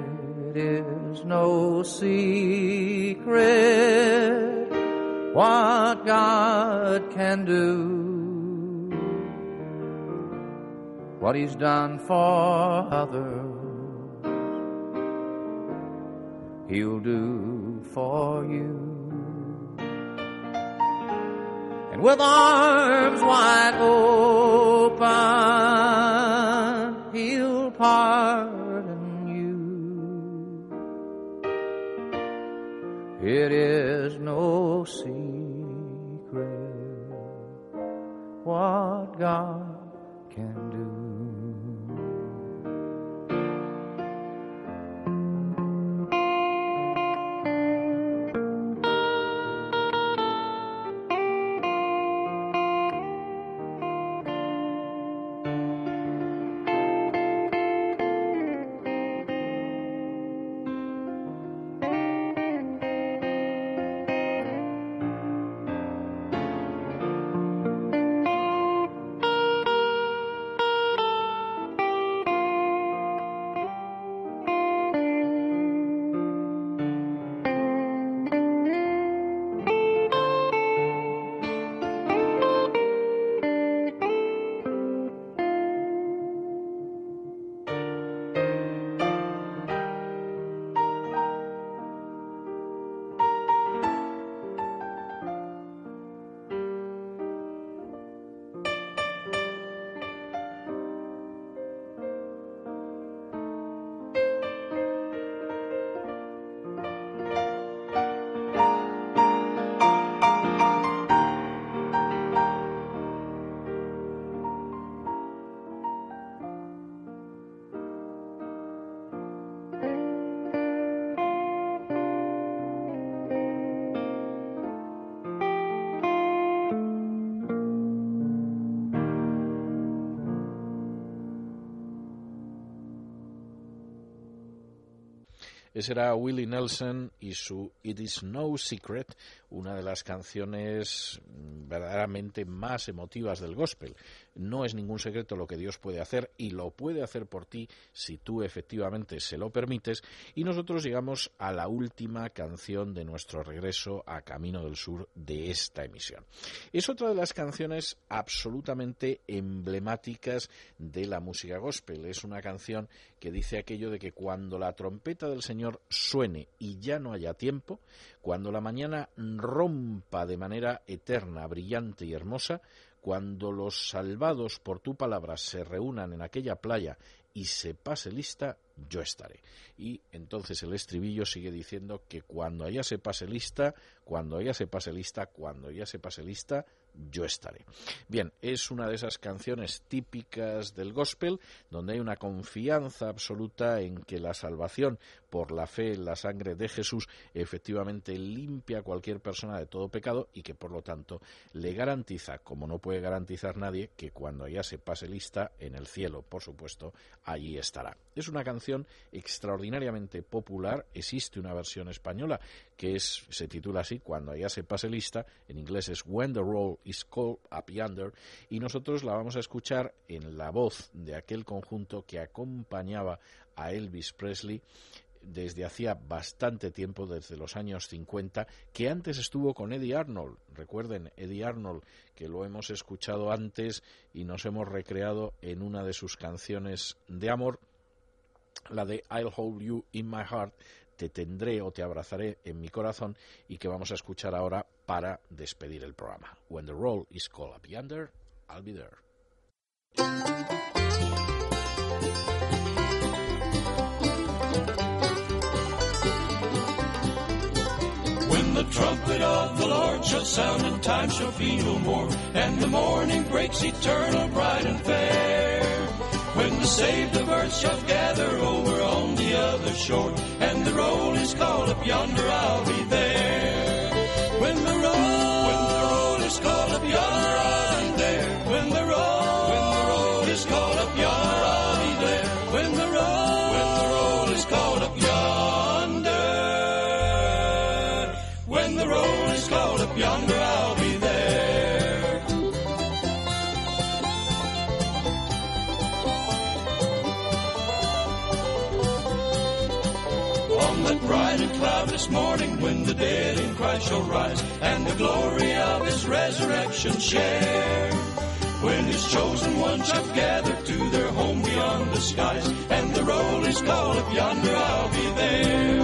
is no secret what God can do. What he's done for others, he'll do for you. And with arms wide open, he'll pardon you. It is no secret what God Ese era Willie Nelson y su It Is No Secret, una de las canciones verdaderamente más emotivas del gospel. No es ningún secreto lo que Dios puede hacer y lo puede hacer por ti si tú efectivamente se lo permites. Y nosotros llegamos a la última canción de nuestro regreso a Camino del Sur de esta emisión. Es otra de las canciones absolutamente emblemáticas de la música gospel. Es una canción que dice aquello de que cuando la trompeta del Señor suene y ya no haya tiempo, cuando la mañana rompa de manera eterna, brillante y hermosa, cuando los salvados por tu palabra se reúnan en aquella playa y se pase lista, yo estaré. Y entonces el estribillo sigue diciendo que cuando ella se pase lista, cuando ella se pase lista, cuando ella se pase lista, yo estaré. Bien, es una de esas canciones típicas del gospel donde hay una confianza absoluta en que la salvación por la fe en la sangre de Jesús efectivamente limpia a cualquier persona de todo pecado y que por lo tanto le garantiza, como no puede garantizar nadie, que cuando ya se pase lista en el cielo, por supuesto, allí estará. Es una canción extraordinariamente popular, existe una versión española que es se titula así, cuando ya se pase lista, en inglés es When the Roll is Called Up Yonder y nosotros la vamos a escuchar en la voz de aquel conjunto que acompañaba a Elvis Presley desde hacía bastante tiempo, desde los años 50, que antes estuvo con Eddie Arnold. Recuerden, Eddie Arnold, que lo hemos escuchado antes y nos hemos recreado en una de sus canciones de amor, la de I'll Hold You in My Heart, te tendré o te abrazaré en mi corazón y que vamos a escuchar ahora para despedir el programa. When the roll is called up yonder, I'll be there. Trumpet of the Lord shall sound and time shall be no more, and the morning breaks eternal, bright and fair. When the saved of earth shall gather over on the other shore, and the roll is called up yonder, I'll be there. Morning when the dead in Christ shall rise and the glory of his resurrection share. When his chosen ones shall gather to their home beyond the skies and the roll is called up yonder, I'll be there.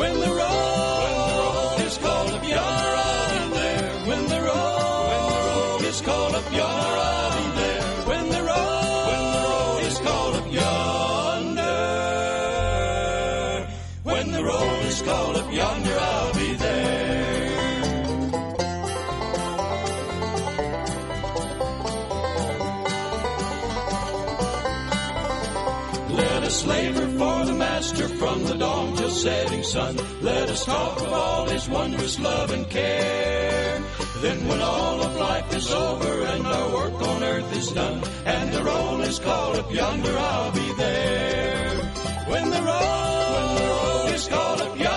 When the roll, is called up yonder, I'll be there. When the roll is called up yonder, sun. Let us talk of all his wondrous love and care. Then when all of life is over and our work on earth is done, and the roll is called up yonder, I'll be there. When the roll, when the roll is called up yonder,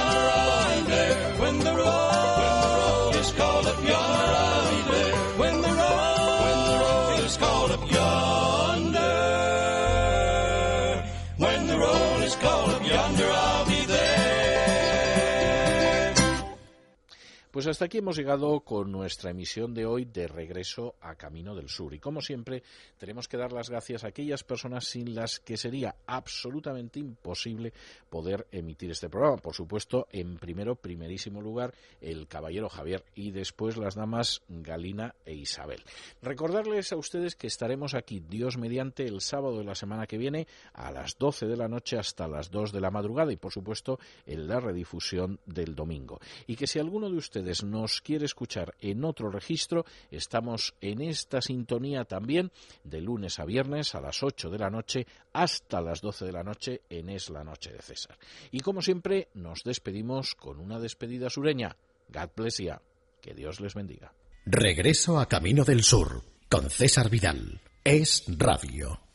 Pues hasta aquí hemos llegado con nuestra emisión de hoy de regreso a Camino del Sur. Y como siempre, tenemos que dar las gracias a aquellas personas sin las que sería absolutamente imposible poder emitir este programa. Por supuesto, en primero, primerísimo lugar, el caballero Javier y después las damas Galina e Isabel. Recordarles a ustedes que estaremos aquí, Dios mediante, el sábado de la semana que viene a las 12 de la noche hasta las 2 de la madrugada y, por supuesto, en la redifusión del domingo. Y que si alguno de ustedes nos quiere escuchar en otro registro, estamos en esta sintonía también de lunes a viernes a las 8 de la noche hasta las 12 de la noche en Es la Noche de César. Y como siempre, nos despedimos con una despedida sureña. God bless. Que Dios les bendiga. Regreso a Camino del Sur con César Vidal. Es Radio.